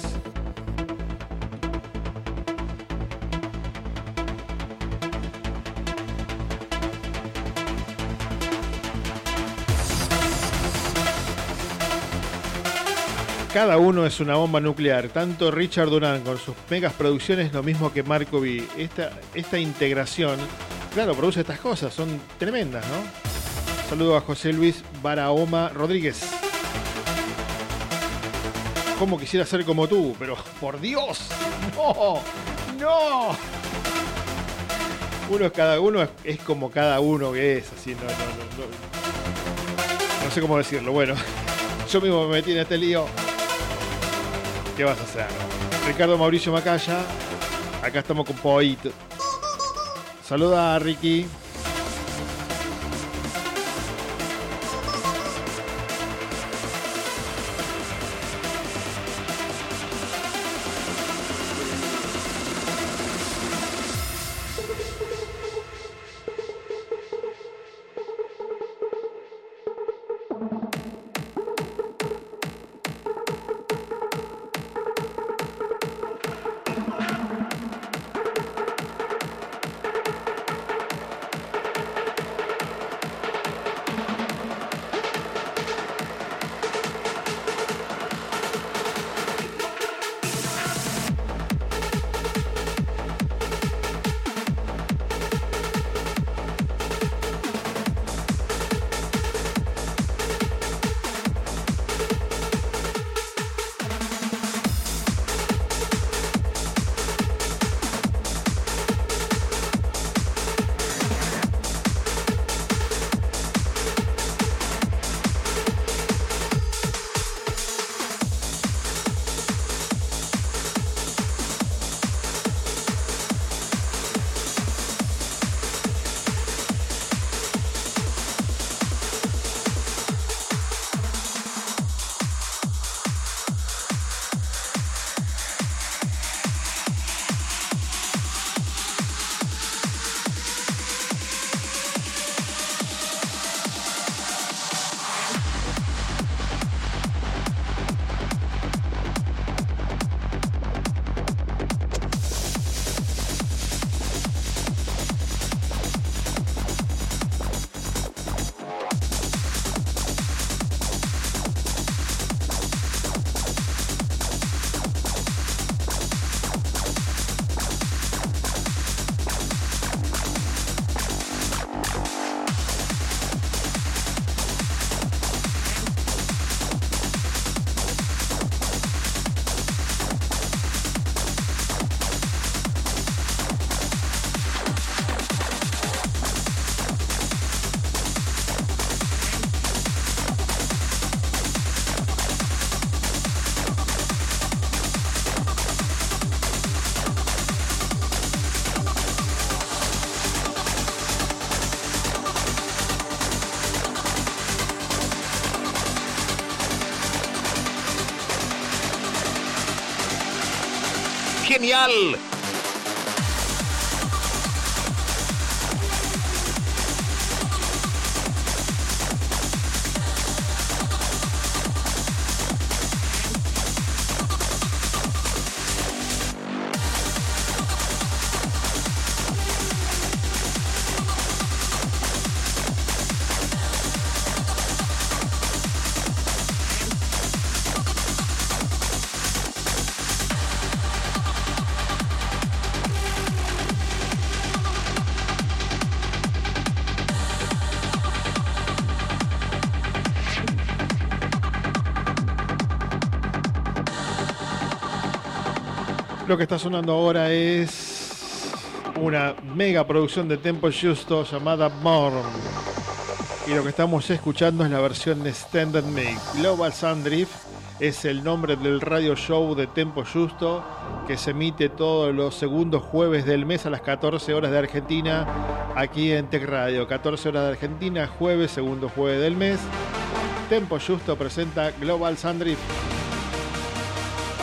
Cada uno es una bomba nuclear, tanto Richard Durán con sus megas producciones, lo mismo que Marco V. Esta, esta integración, claro, produce estas cosas, son tremendas, ¿no? Saludo a José Luis Barahoma Rodríguez. Como quisiera ser como tú, pero por Dios, no, no. Uno es cada uno es, como cada uno que es, así no, no, no, no. Sé cómo decirlo. Bueno, <laughs> yo mismo me metí en este lío. ¿Qué vas a hacer? Ricardo Mauricio Macaya. Acá estamos con Poit. Saluda a Ricky. Lo que está sonando ahora es una mega producción de Tempo Justo llamada Morn. Y lo que estamos escuchando es la versión Standard Mix. Global Sandrift es el nombre del radio show de Tempo Justo que se emite todos los segundos jueves del mes a las 14 horas de Argentina aquí en Tech Radio. 14 horas de Argentina, jueves, segundo jueves del mes. Tempo Justo presenta Global Sandrift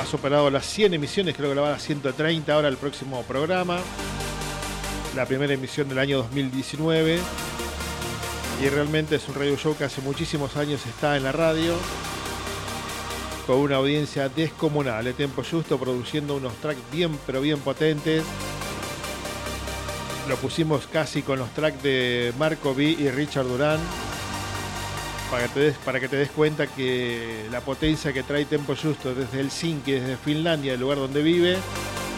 ha superado las 100 emisiones, creo que la va a las 130 ahora el próximo programa. La primera emisión del año 2019. Y realmente es un radio show que hace muchísimos años está en la radio. Con una audiencia descomunal. De tiempo justo, produciendo unos tracks bien, pero bien potentes. Lo pusimos casi con los tracks de Marco B y Richard Durán para que, te des, para que te des cuenta que la potencia que trae Tempo Justo desde Helsinki, desde Finlandia, el lugar donde vive,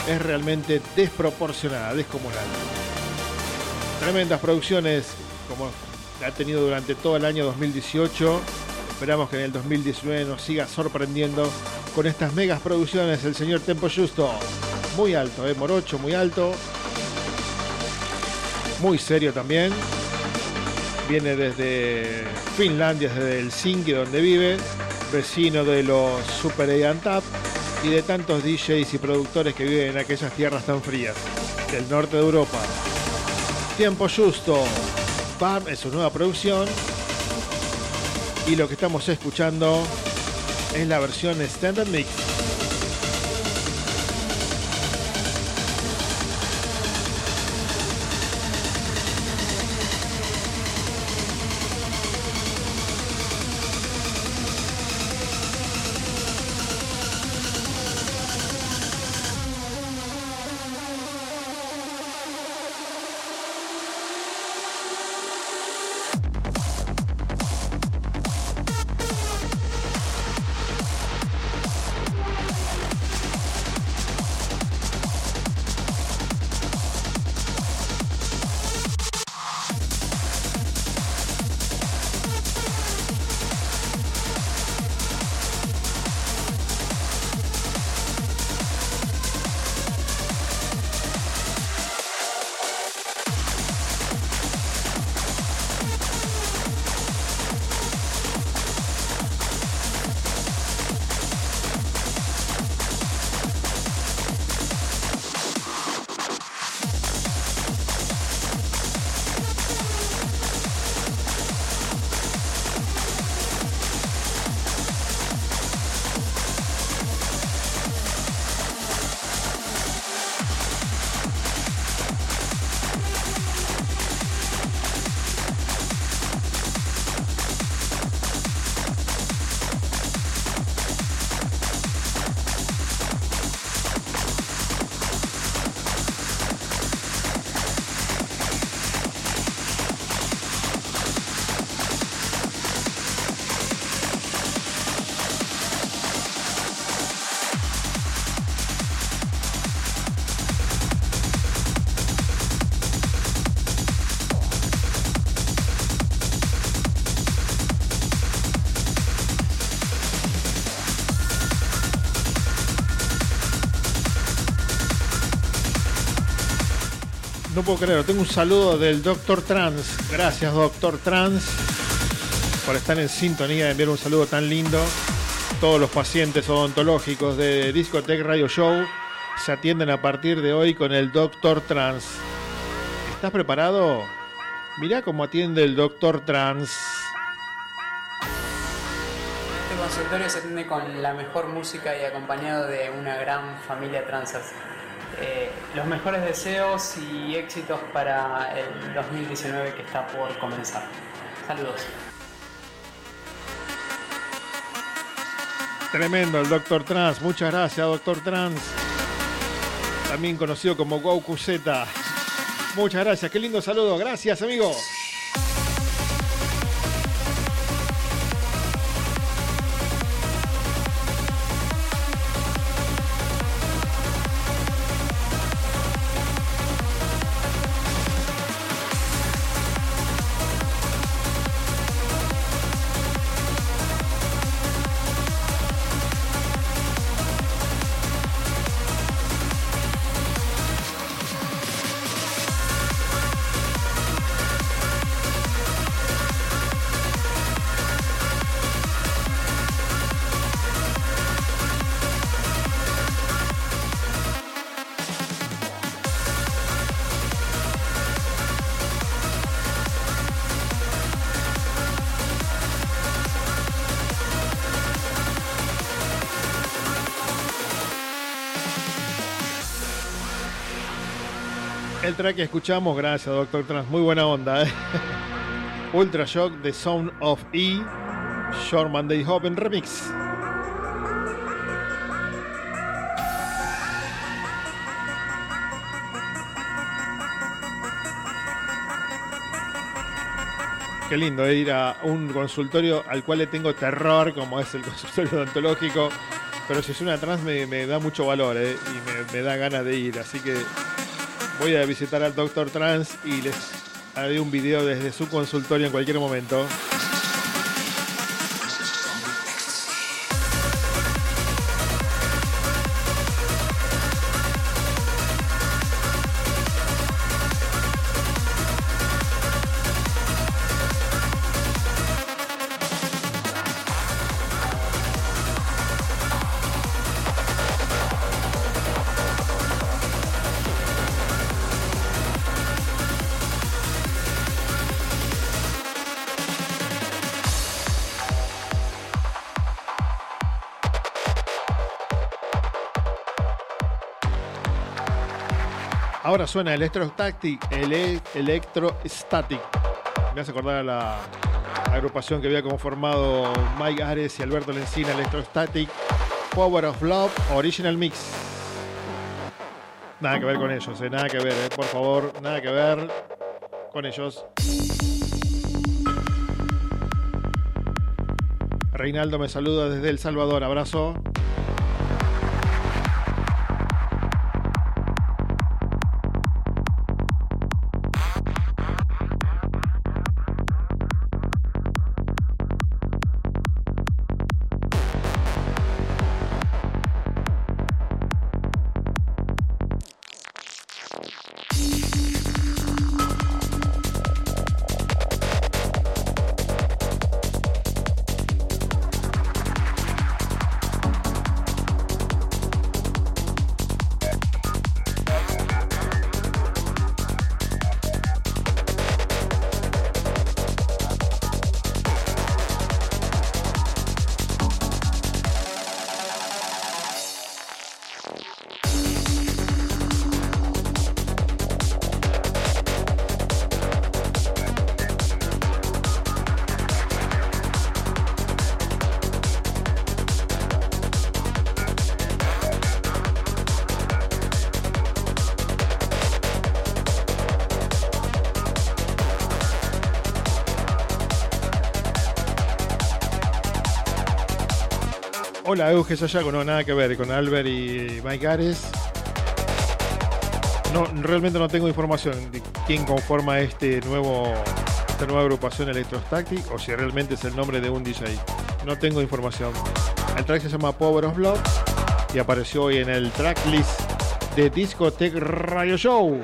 es realmente desproporcionada, descomunal. Tremendas producciones como la ha tenido durante todo el año 2018. Esperamos que en el 2019 nos siga sorprendiendo con estas megas producciones el señor Tempo Justo. Muy alto, ¿eh? Morocho, muy alto. Muy serio también viene desde Finlandia, desde Helsinki, donde vive, vecino de los Super Tap y de tantos DJs y productores que viven en aquellas tierras tan frías del norte de Europa. Tiempo Justo, Pam es su nueva producción y lo que estamos escuchando es la versión Standard Mix. No puedo creerlo. Tengo un saludo del Doctor Trans. Gracias, Doctor Trans, por estar en sintonía, enviar un saludo tan lindo. Todos los pacientes odontológicos de Discotech Radio Show se atienden a partir de hoy con el Doctor Trans. ¿Estás preparado? Mirá cómo atiende el Doctor Trans. ¿Qué consultorio se atiende con la mejor música y acompañado de una gran familia transas. Eh, los mejores deseos y éxitos para el 2019 que está por comenzar. Saludos. Tremendo el Doctor Trans. Muchas gracias, Doctor Trans. También conocido como Goku Z. Muchas gracias. Qué lindo saludo. Gracias, amigo. Que escuchamos, gracias Doctor Trans, muy buena onda. ¿eh? <laughs> Ultra Shock The Sound of E, Short Monday Hop en remix. Qué lindo eh, ir a un consultorio al cual le tengo terror, como es el <laughs> consultorio odontológico. Pero si es una trans me, da mucho valor eh, y me da ganas de ir. Así que voy a visitar al Doctor Trans y les haré un video desde su consultorio en cualquier momento. Ahora suena Electrostatic, ele, Electrostatic. Me hace acordar a la agrupación que había conformado Mike Ares y Alberto Lencina, Electrostatic, Power of Love, Original Mix. Nada que ver con ellos, eh, nada que ver, eh, por favor, nada que ver con ellos. Reinaldo me saluda desde El Salvador, abrazo. Hola, Euge Sayago, no, nada que ver con Albert y Mike Ares. No, realmente no tengo información de quién conforma este nuevo, esta nueva agrupación Electrostatic o si realmente es el nombre de un DJ. No tengo información. El track se llama Power of Love y apareció hoy en el tracklist de Discotech Radio Show.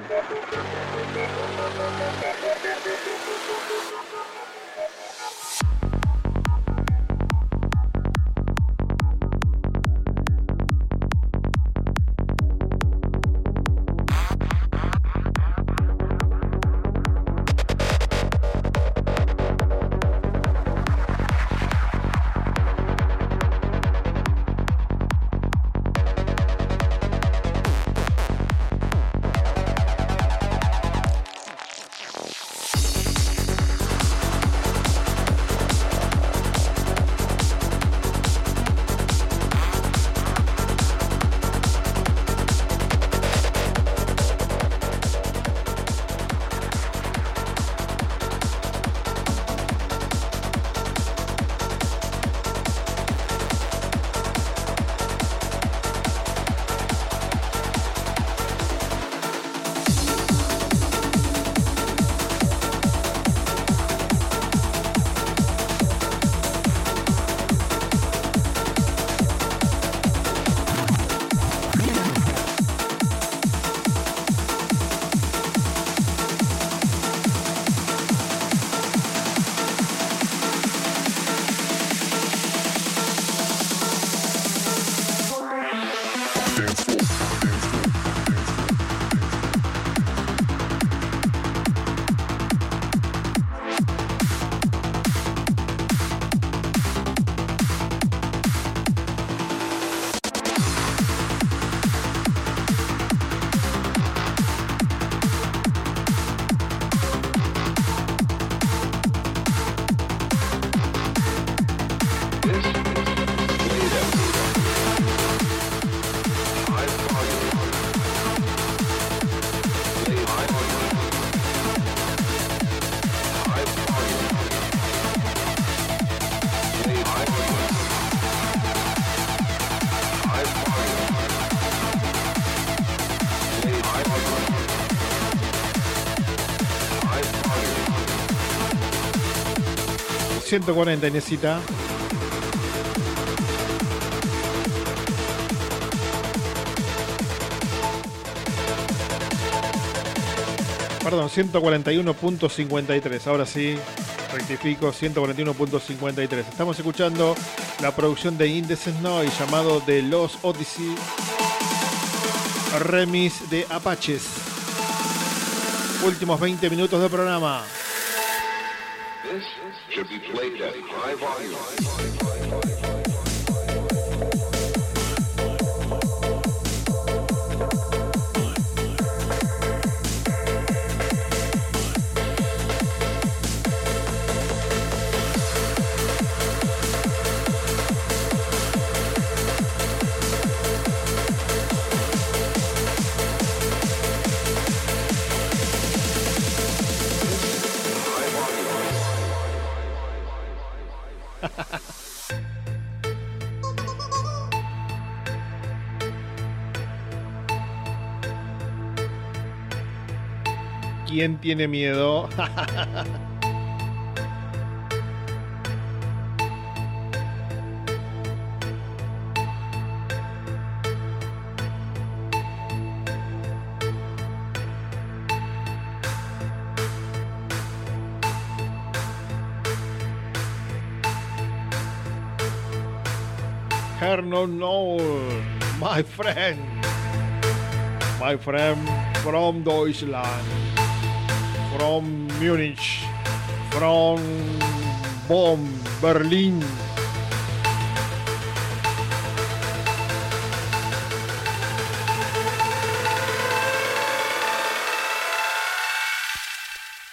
140 Inesita. Perdón, 141.53. Ahora sí, rectifico, 141.53. Estamos escuchando la producción de Indecent Noise llamado The Lost Odyssey Remix de Apaches. Últimos 20 minutos de programa. This should be played at high volume. ¿Quién tiene miedo? Herno Noel, my friend. My friend from Deutschland. From Munich. From Bonn, Berlin.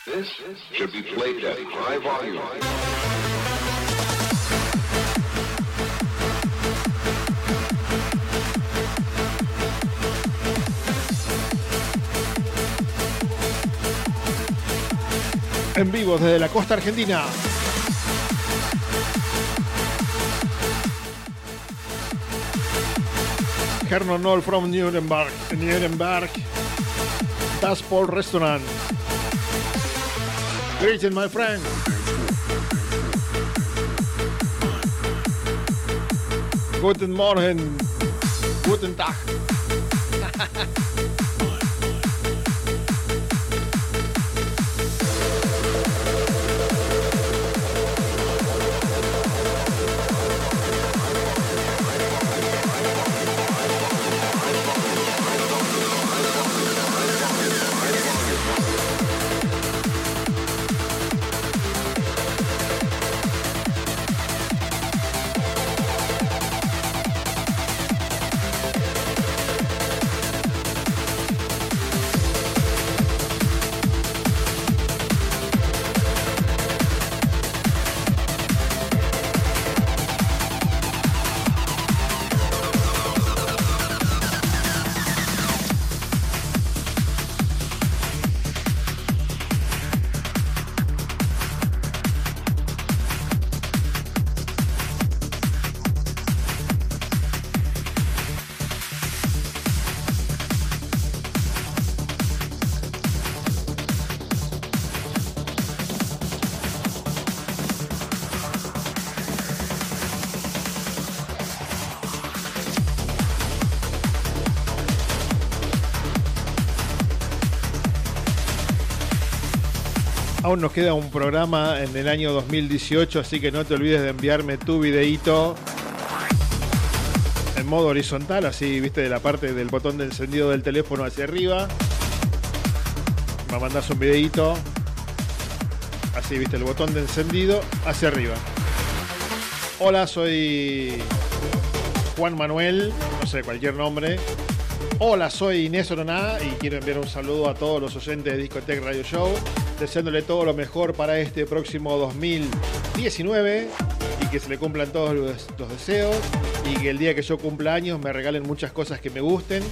This should be played at high volume. Desde la costa argentina. Herno Noel from Nuremberg. Nuremberg. Das Paul Restaurant. Greetings, my friend. Guten Morgen. Guten Tag. Nos queda un programa en el año 2018, así que no te olvides de enviarme tu videíto en modo horizontal, así viste de la parte del botón de encendido del teléfono hacia arriba. Me mandas un videíto, así viste el botón de encendido hacia arriba. Hola, soy Juan Manuel, no sé, cualquier nombre. Hola, soy Inés Oroná y quiero enviar un saludo a todos los oyentes de Discotech Radio Show, deseándole todo lo mejor para este próximo 2019 y que se le cumplan todos los, deseos y que el día que yo cumpla años me regalen muchas cosas que me gusten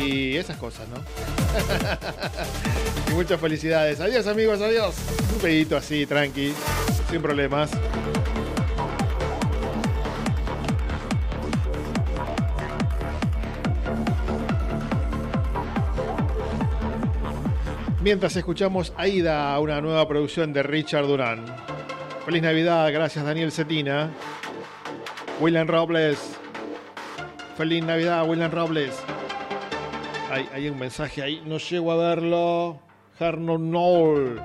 y esas cosas, ¿no? <laughs> y muchas felicidades. Adiós amigos, adiós. Un pedito así, tranqui, sin problemas. Mientras escuchamos Aida, una nueva producción de Richard Durán. Feliz Navidad, gracias Daniel Cetina. William Robles. Feliz Navidad, William Robles. Hay, hay un mensaje ahí, no llego a verlo. Hernon Knoll.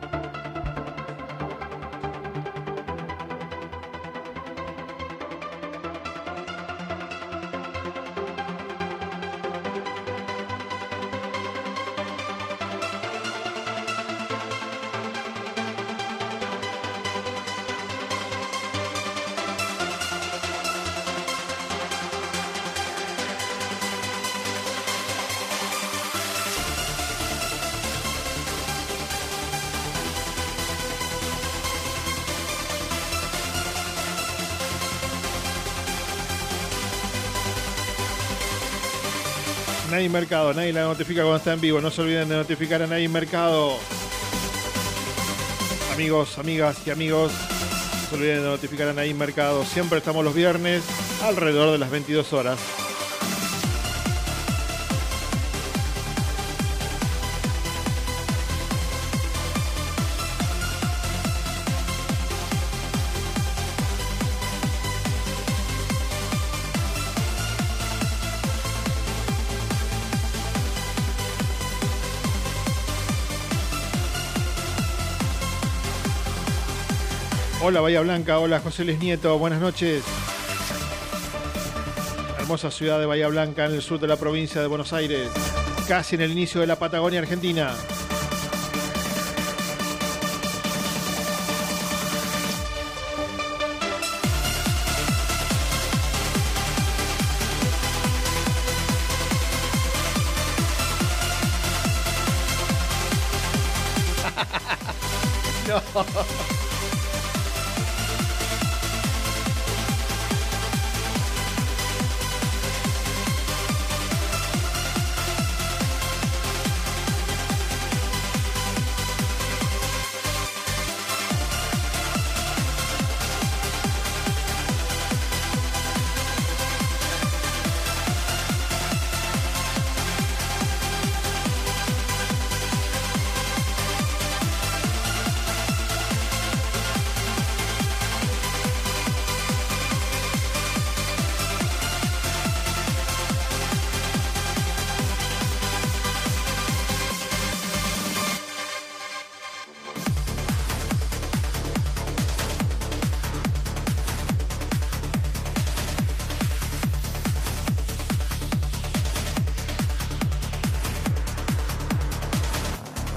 Mercado, nadie la notifica cuando está en vivo. No se olviden de notificar a Nadie Mercado. Amigos, amigas y amigos, no se olviden de notificar a Nadie Mercado. Siempre estamos los viernes alrededor de las 22 horas. Hola Bahía Blanca, hola José Les Nieto, buenas noches. Hermosa ciudad de Bahía Blanca en el sur de la provincia de Buenos Aires, casi en el inicio de la Patagonia Argentina.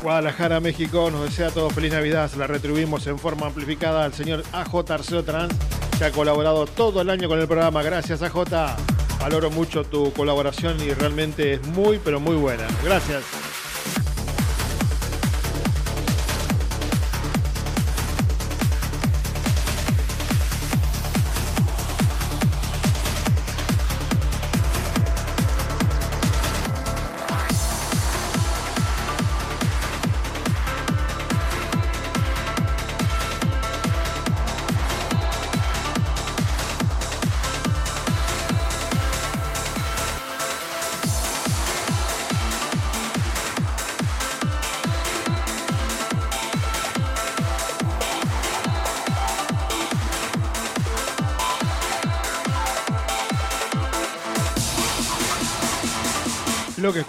Guadalajara, México, nos desea a todos feliz Navidad. La retribuimos en forma amplificada al señor AJ Arceo Trans, que ha colaborado todo el año con el programa. Gracias, AJ. Valoro mucho tu colaboración y realmente es muy, pero muy buena. Gracias.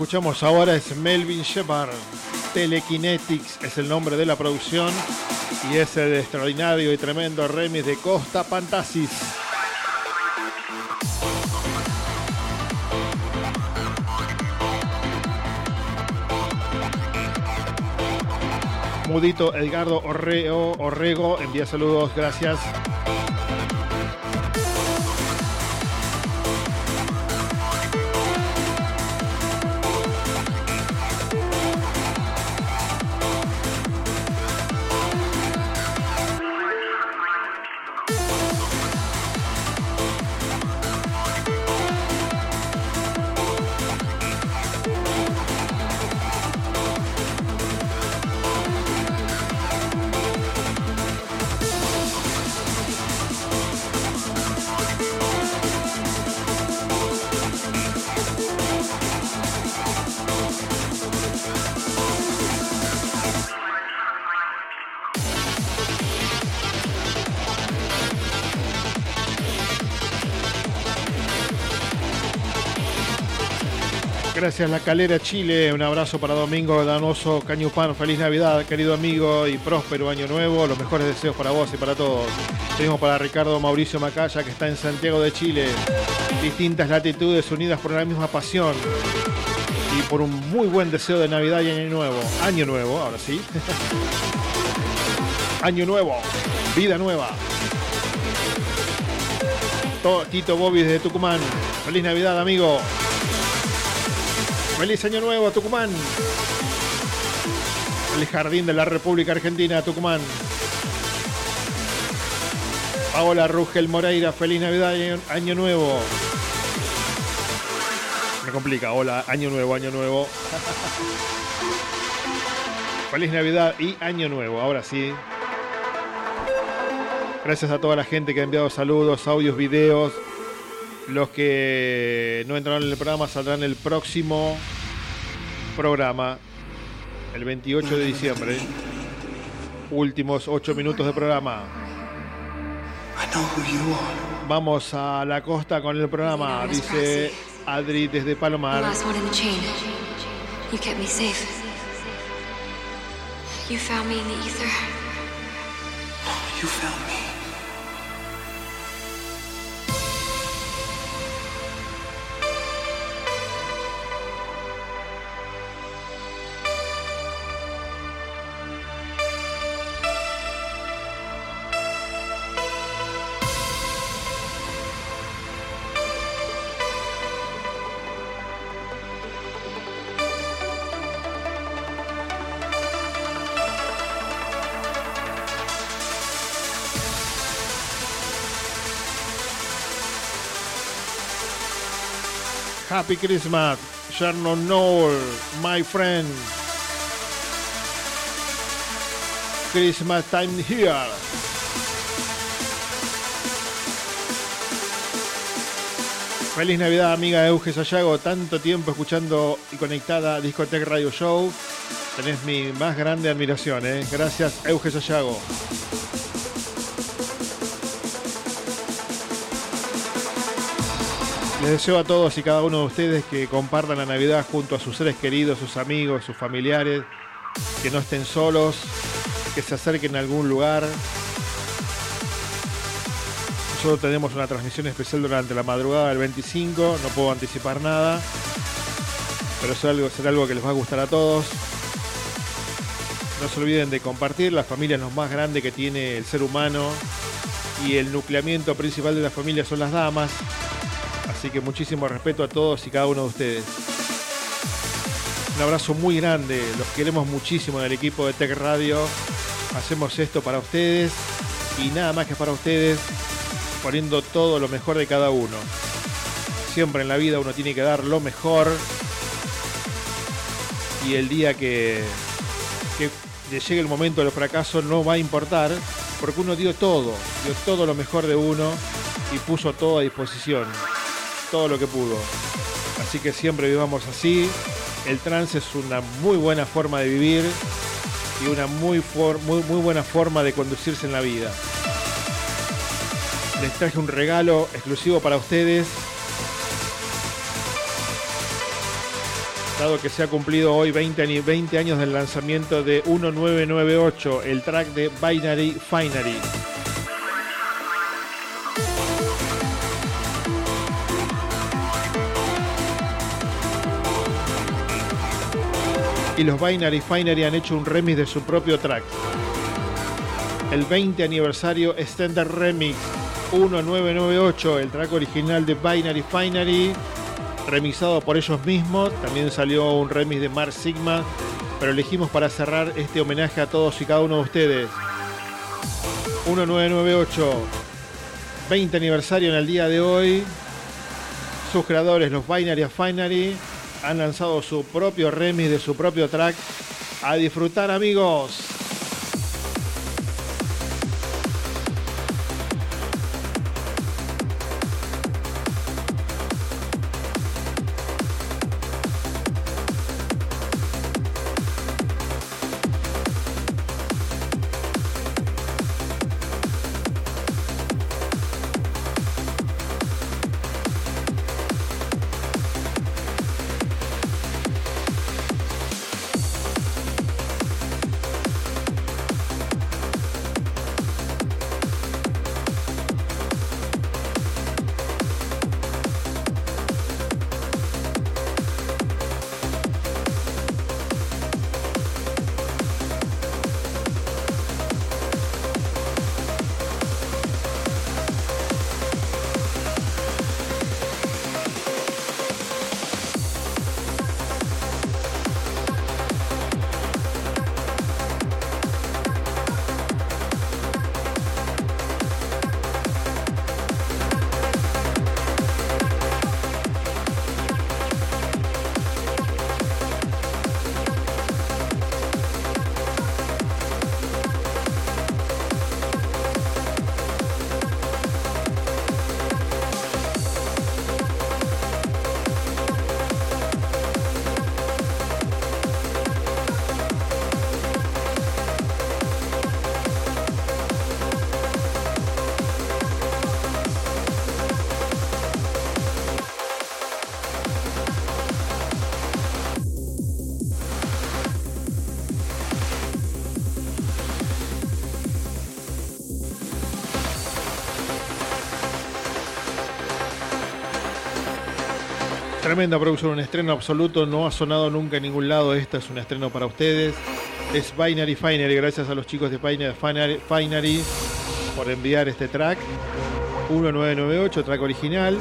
Escuchamos ahora es Melvin Shepard. Telekinetics es el nombre de la producción y es el extraordinario y tremendo remix de Costa Pantasis. Mudito Edgardo Orreo, Orrego envía saludos, gracias. Gracias La Calera Chile, un abrazo para Domingo Danoso Cañupán, feliz Navidad querido amigo y próspero año nuevo, los mejores deseos para vos y para todos. Seguimos para Ricardo Mauricio Macaya que está en Santiago de Chile, distintas latitudes unidas por la misma pasión y por un muy buen deseo de Navidad y Año Nuevo. Año Nuevo, ahora sí. <laughs> año Nuevo, vida nueva. To- Tito Bobby desde Tucumán, feliz Navidad amigo. Feliz Año Nuevo, Tucumán. El Jardín de la República Argentina, Tucumán. Paola Rugel Moreira, feliz Navidad año, año Nuevo. Me complica, hola, Año Nuevo, Año Nuevo. feliz Navidad y Año Nuevo, ahora sí. Gracias a toda la gente que ha enviado saludos, audios, videos. Los que no entraron en el programa saldrán el próximo programa, el 28 de diciembre. Últimos 8 minutos de programa. Vamos a la costa con el programa, dice Adri desde The Palomar. You kept me safe. You found me in the ether. You found me. Happy Christmas, Shannon Knoll, my friend. Christmas time here. Feliz Navidad, amiga Euge Sayago. Tanto tiempo escuchando y conectada a Discotech Radio Show. Tenés mi más grande admiración, ¿eh? Gracias, Euge Sayago. Les deseo a todos y cada uno de ustedes que compartan la Navidad junto a sus seres queridos, sus amigos, sus familiares, que no estén solos, que se acerquen a algún lugar. Nosotros tenemos una transmisión especial durante la madrugada del 25, no puedo anticipar nada, pero será algo, que les va a gustar a todos. No se olviden de compartir, la familia es lo más grande que tiene el ser humano y el nucleamiento principal de la familia son las damas. Así que muchísimo respeto a todos y cada uno de ustedes. Un abrazo muy grande, los queremos muchísimo en el equipo de Tech Radio. Hacemos esto para ustedes y nada más que para ustedes, poniendo todo lo mejor de cada uno. Siempre en la vida uno tiene que dar lo mejor y el día que, le llegue el momento del fracaso no va a importar porque uno dio todo, dio todo lo mejor de uno y puso todo a disposición todo lo que pudo. Así que siempre vivamos así. El trance es una muy buena forma de vivir y una muy, for- muy, muy buena forma de conducirse en la vida. Les traje un regalo exclusivo para ustedes. Dado que se ha cumplido hoy 20, ani- 20 años del lanzamiento de 1998, el track de Binary Finery. Y los Binary Finery han hecho un remix de su propio track. El 20 aniversario Extended Remix 1998, el track original de Binary Finery, remixado por ellos mismos. También salió un remix de Mar Sigma, pero elegimos para cerrar este homenaje a todos y cada uno de ustedes. 1998, 20 aniversario en el día de hoy. Sus creadores, los Binary Finery, han lanzado su propio remix de su propio track. A disfrutar amigos. Tremenda producción, un estreno absoluto, no ha sonado nunca en ningún lado, esta es un estreno para ustedes. Es Binary Finery, gracias a los chicos de Binary Finery- por enviar este track. 1998, track original,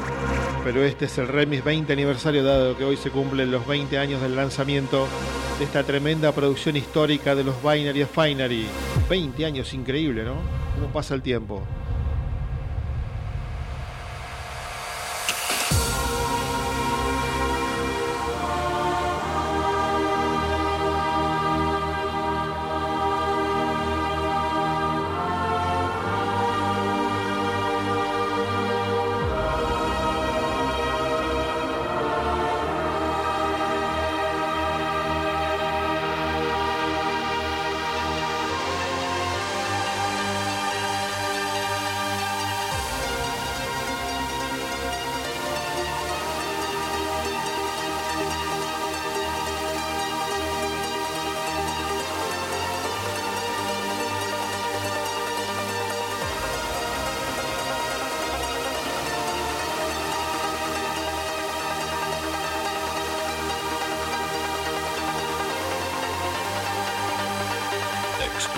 pero este es el remix 20 aniversario dado que hoy se cumplen los 20 años del lanzamiento de esta tremenda producción histórica de los Binary Finery. 20 años, increíble, ¿no? ¿Cómo pasa el tiempo?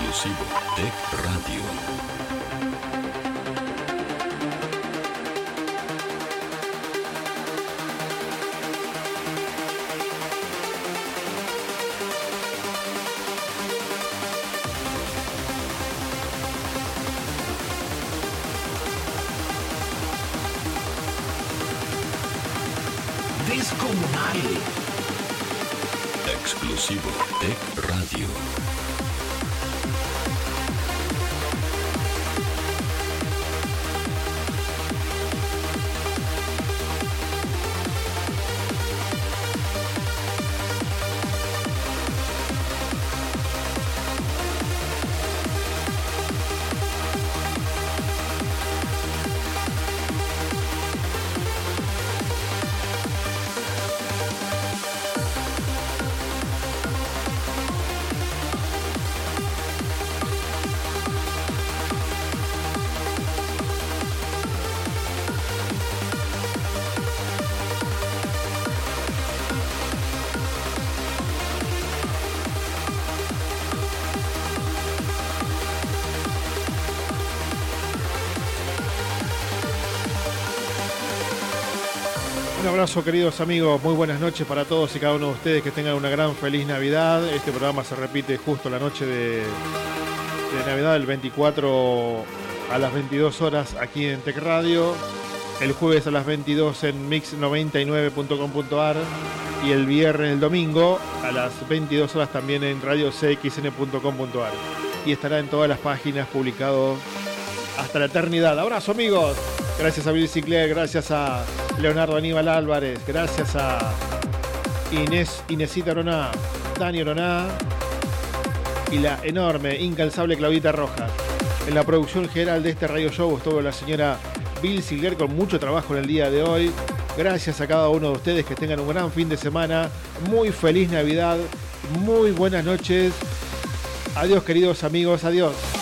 Exclusivo Tech Radio. Abrazo queridos amigos, muy buenas noches para todos y cada uno de ustedes, que tengan una gran feliz Navidad. Este programa se repite justo la noche de, Navidad, el 24 a las 22 horas aquí en Tech Radio, el jueves a las 22 en mix99.com.ar y el viernes, el domingo a las 22 horas también en radiocxn.com.ar y estará en todas las páginas publicado hasta la eternidad. Abrazo amigos. Gracias a Bill Sinclair, gracias a Leonardo Aníbal Álvarez, gracias a Inés Inesita Oroná, Dani Oroná y la enorme, incalzable Claudita Rojas. En la producción general de este radio show estuvo la señora Bill Sinclair con mucho trabajo en el día de hoy. Gracias a cada uno de ustedes que tengan un gran fin de semana. Muy feliz Navidad. Muy buenas noches. Adiós queridos amigos. Adiós.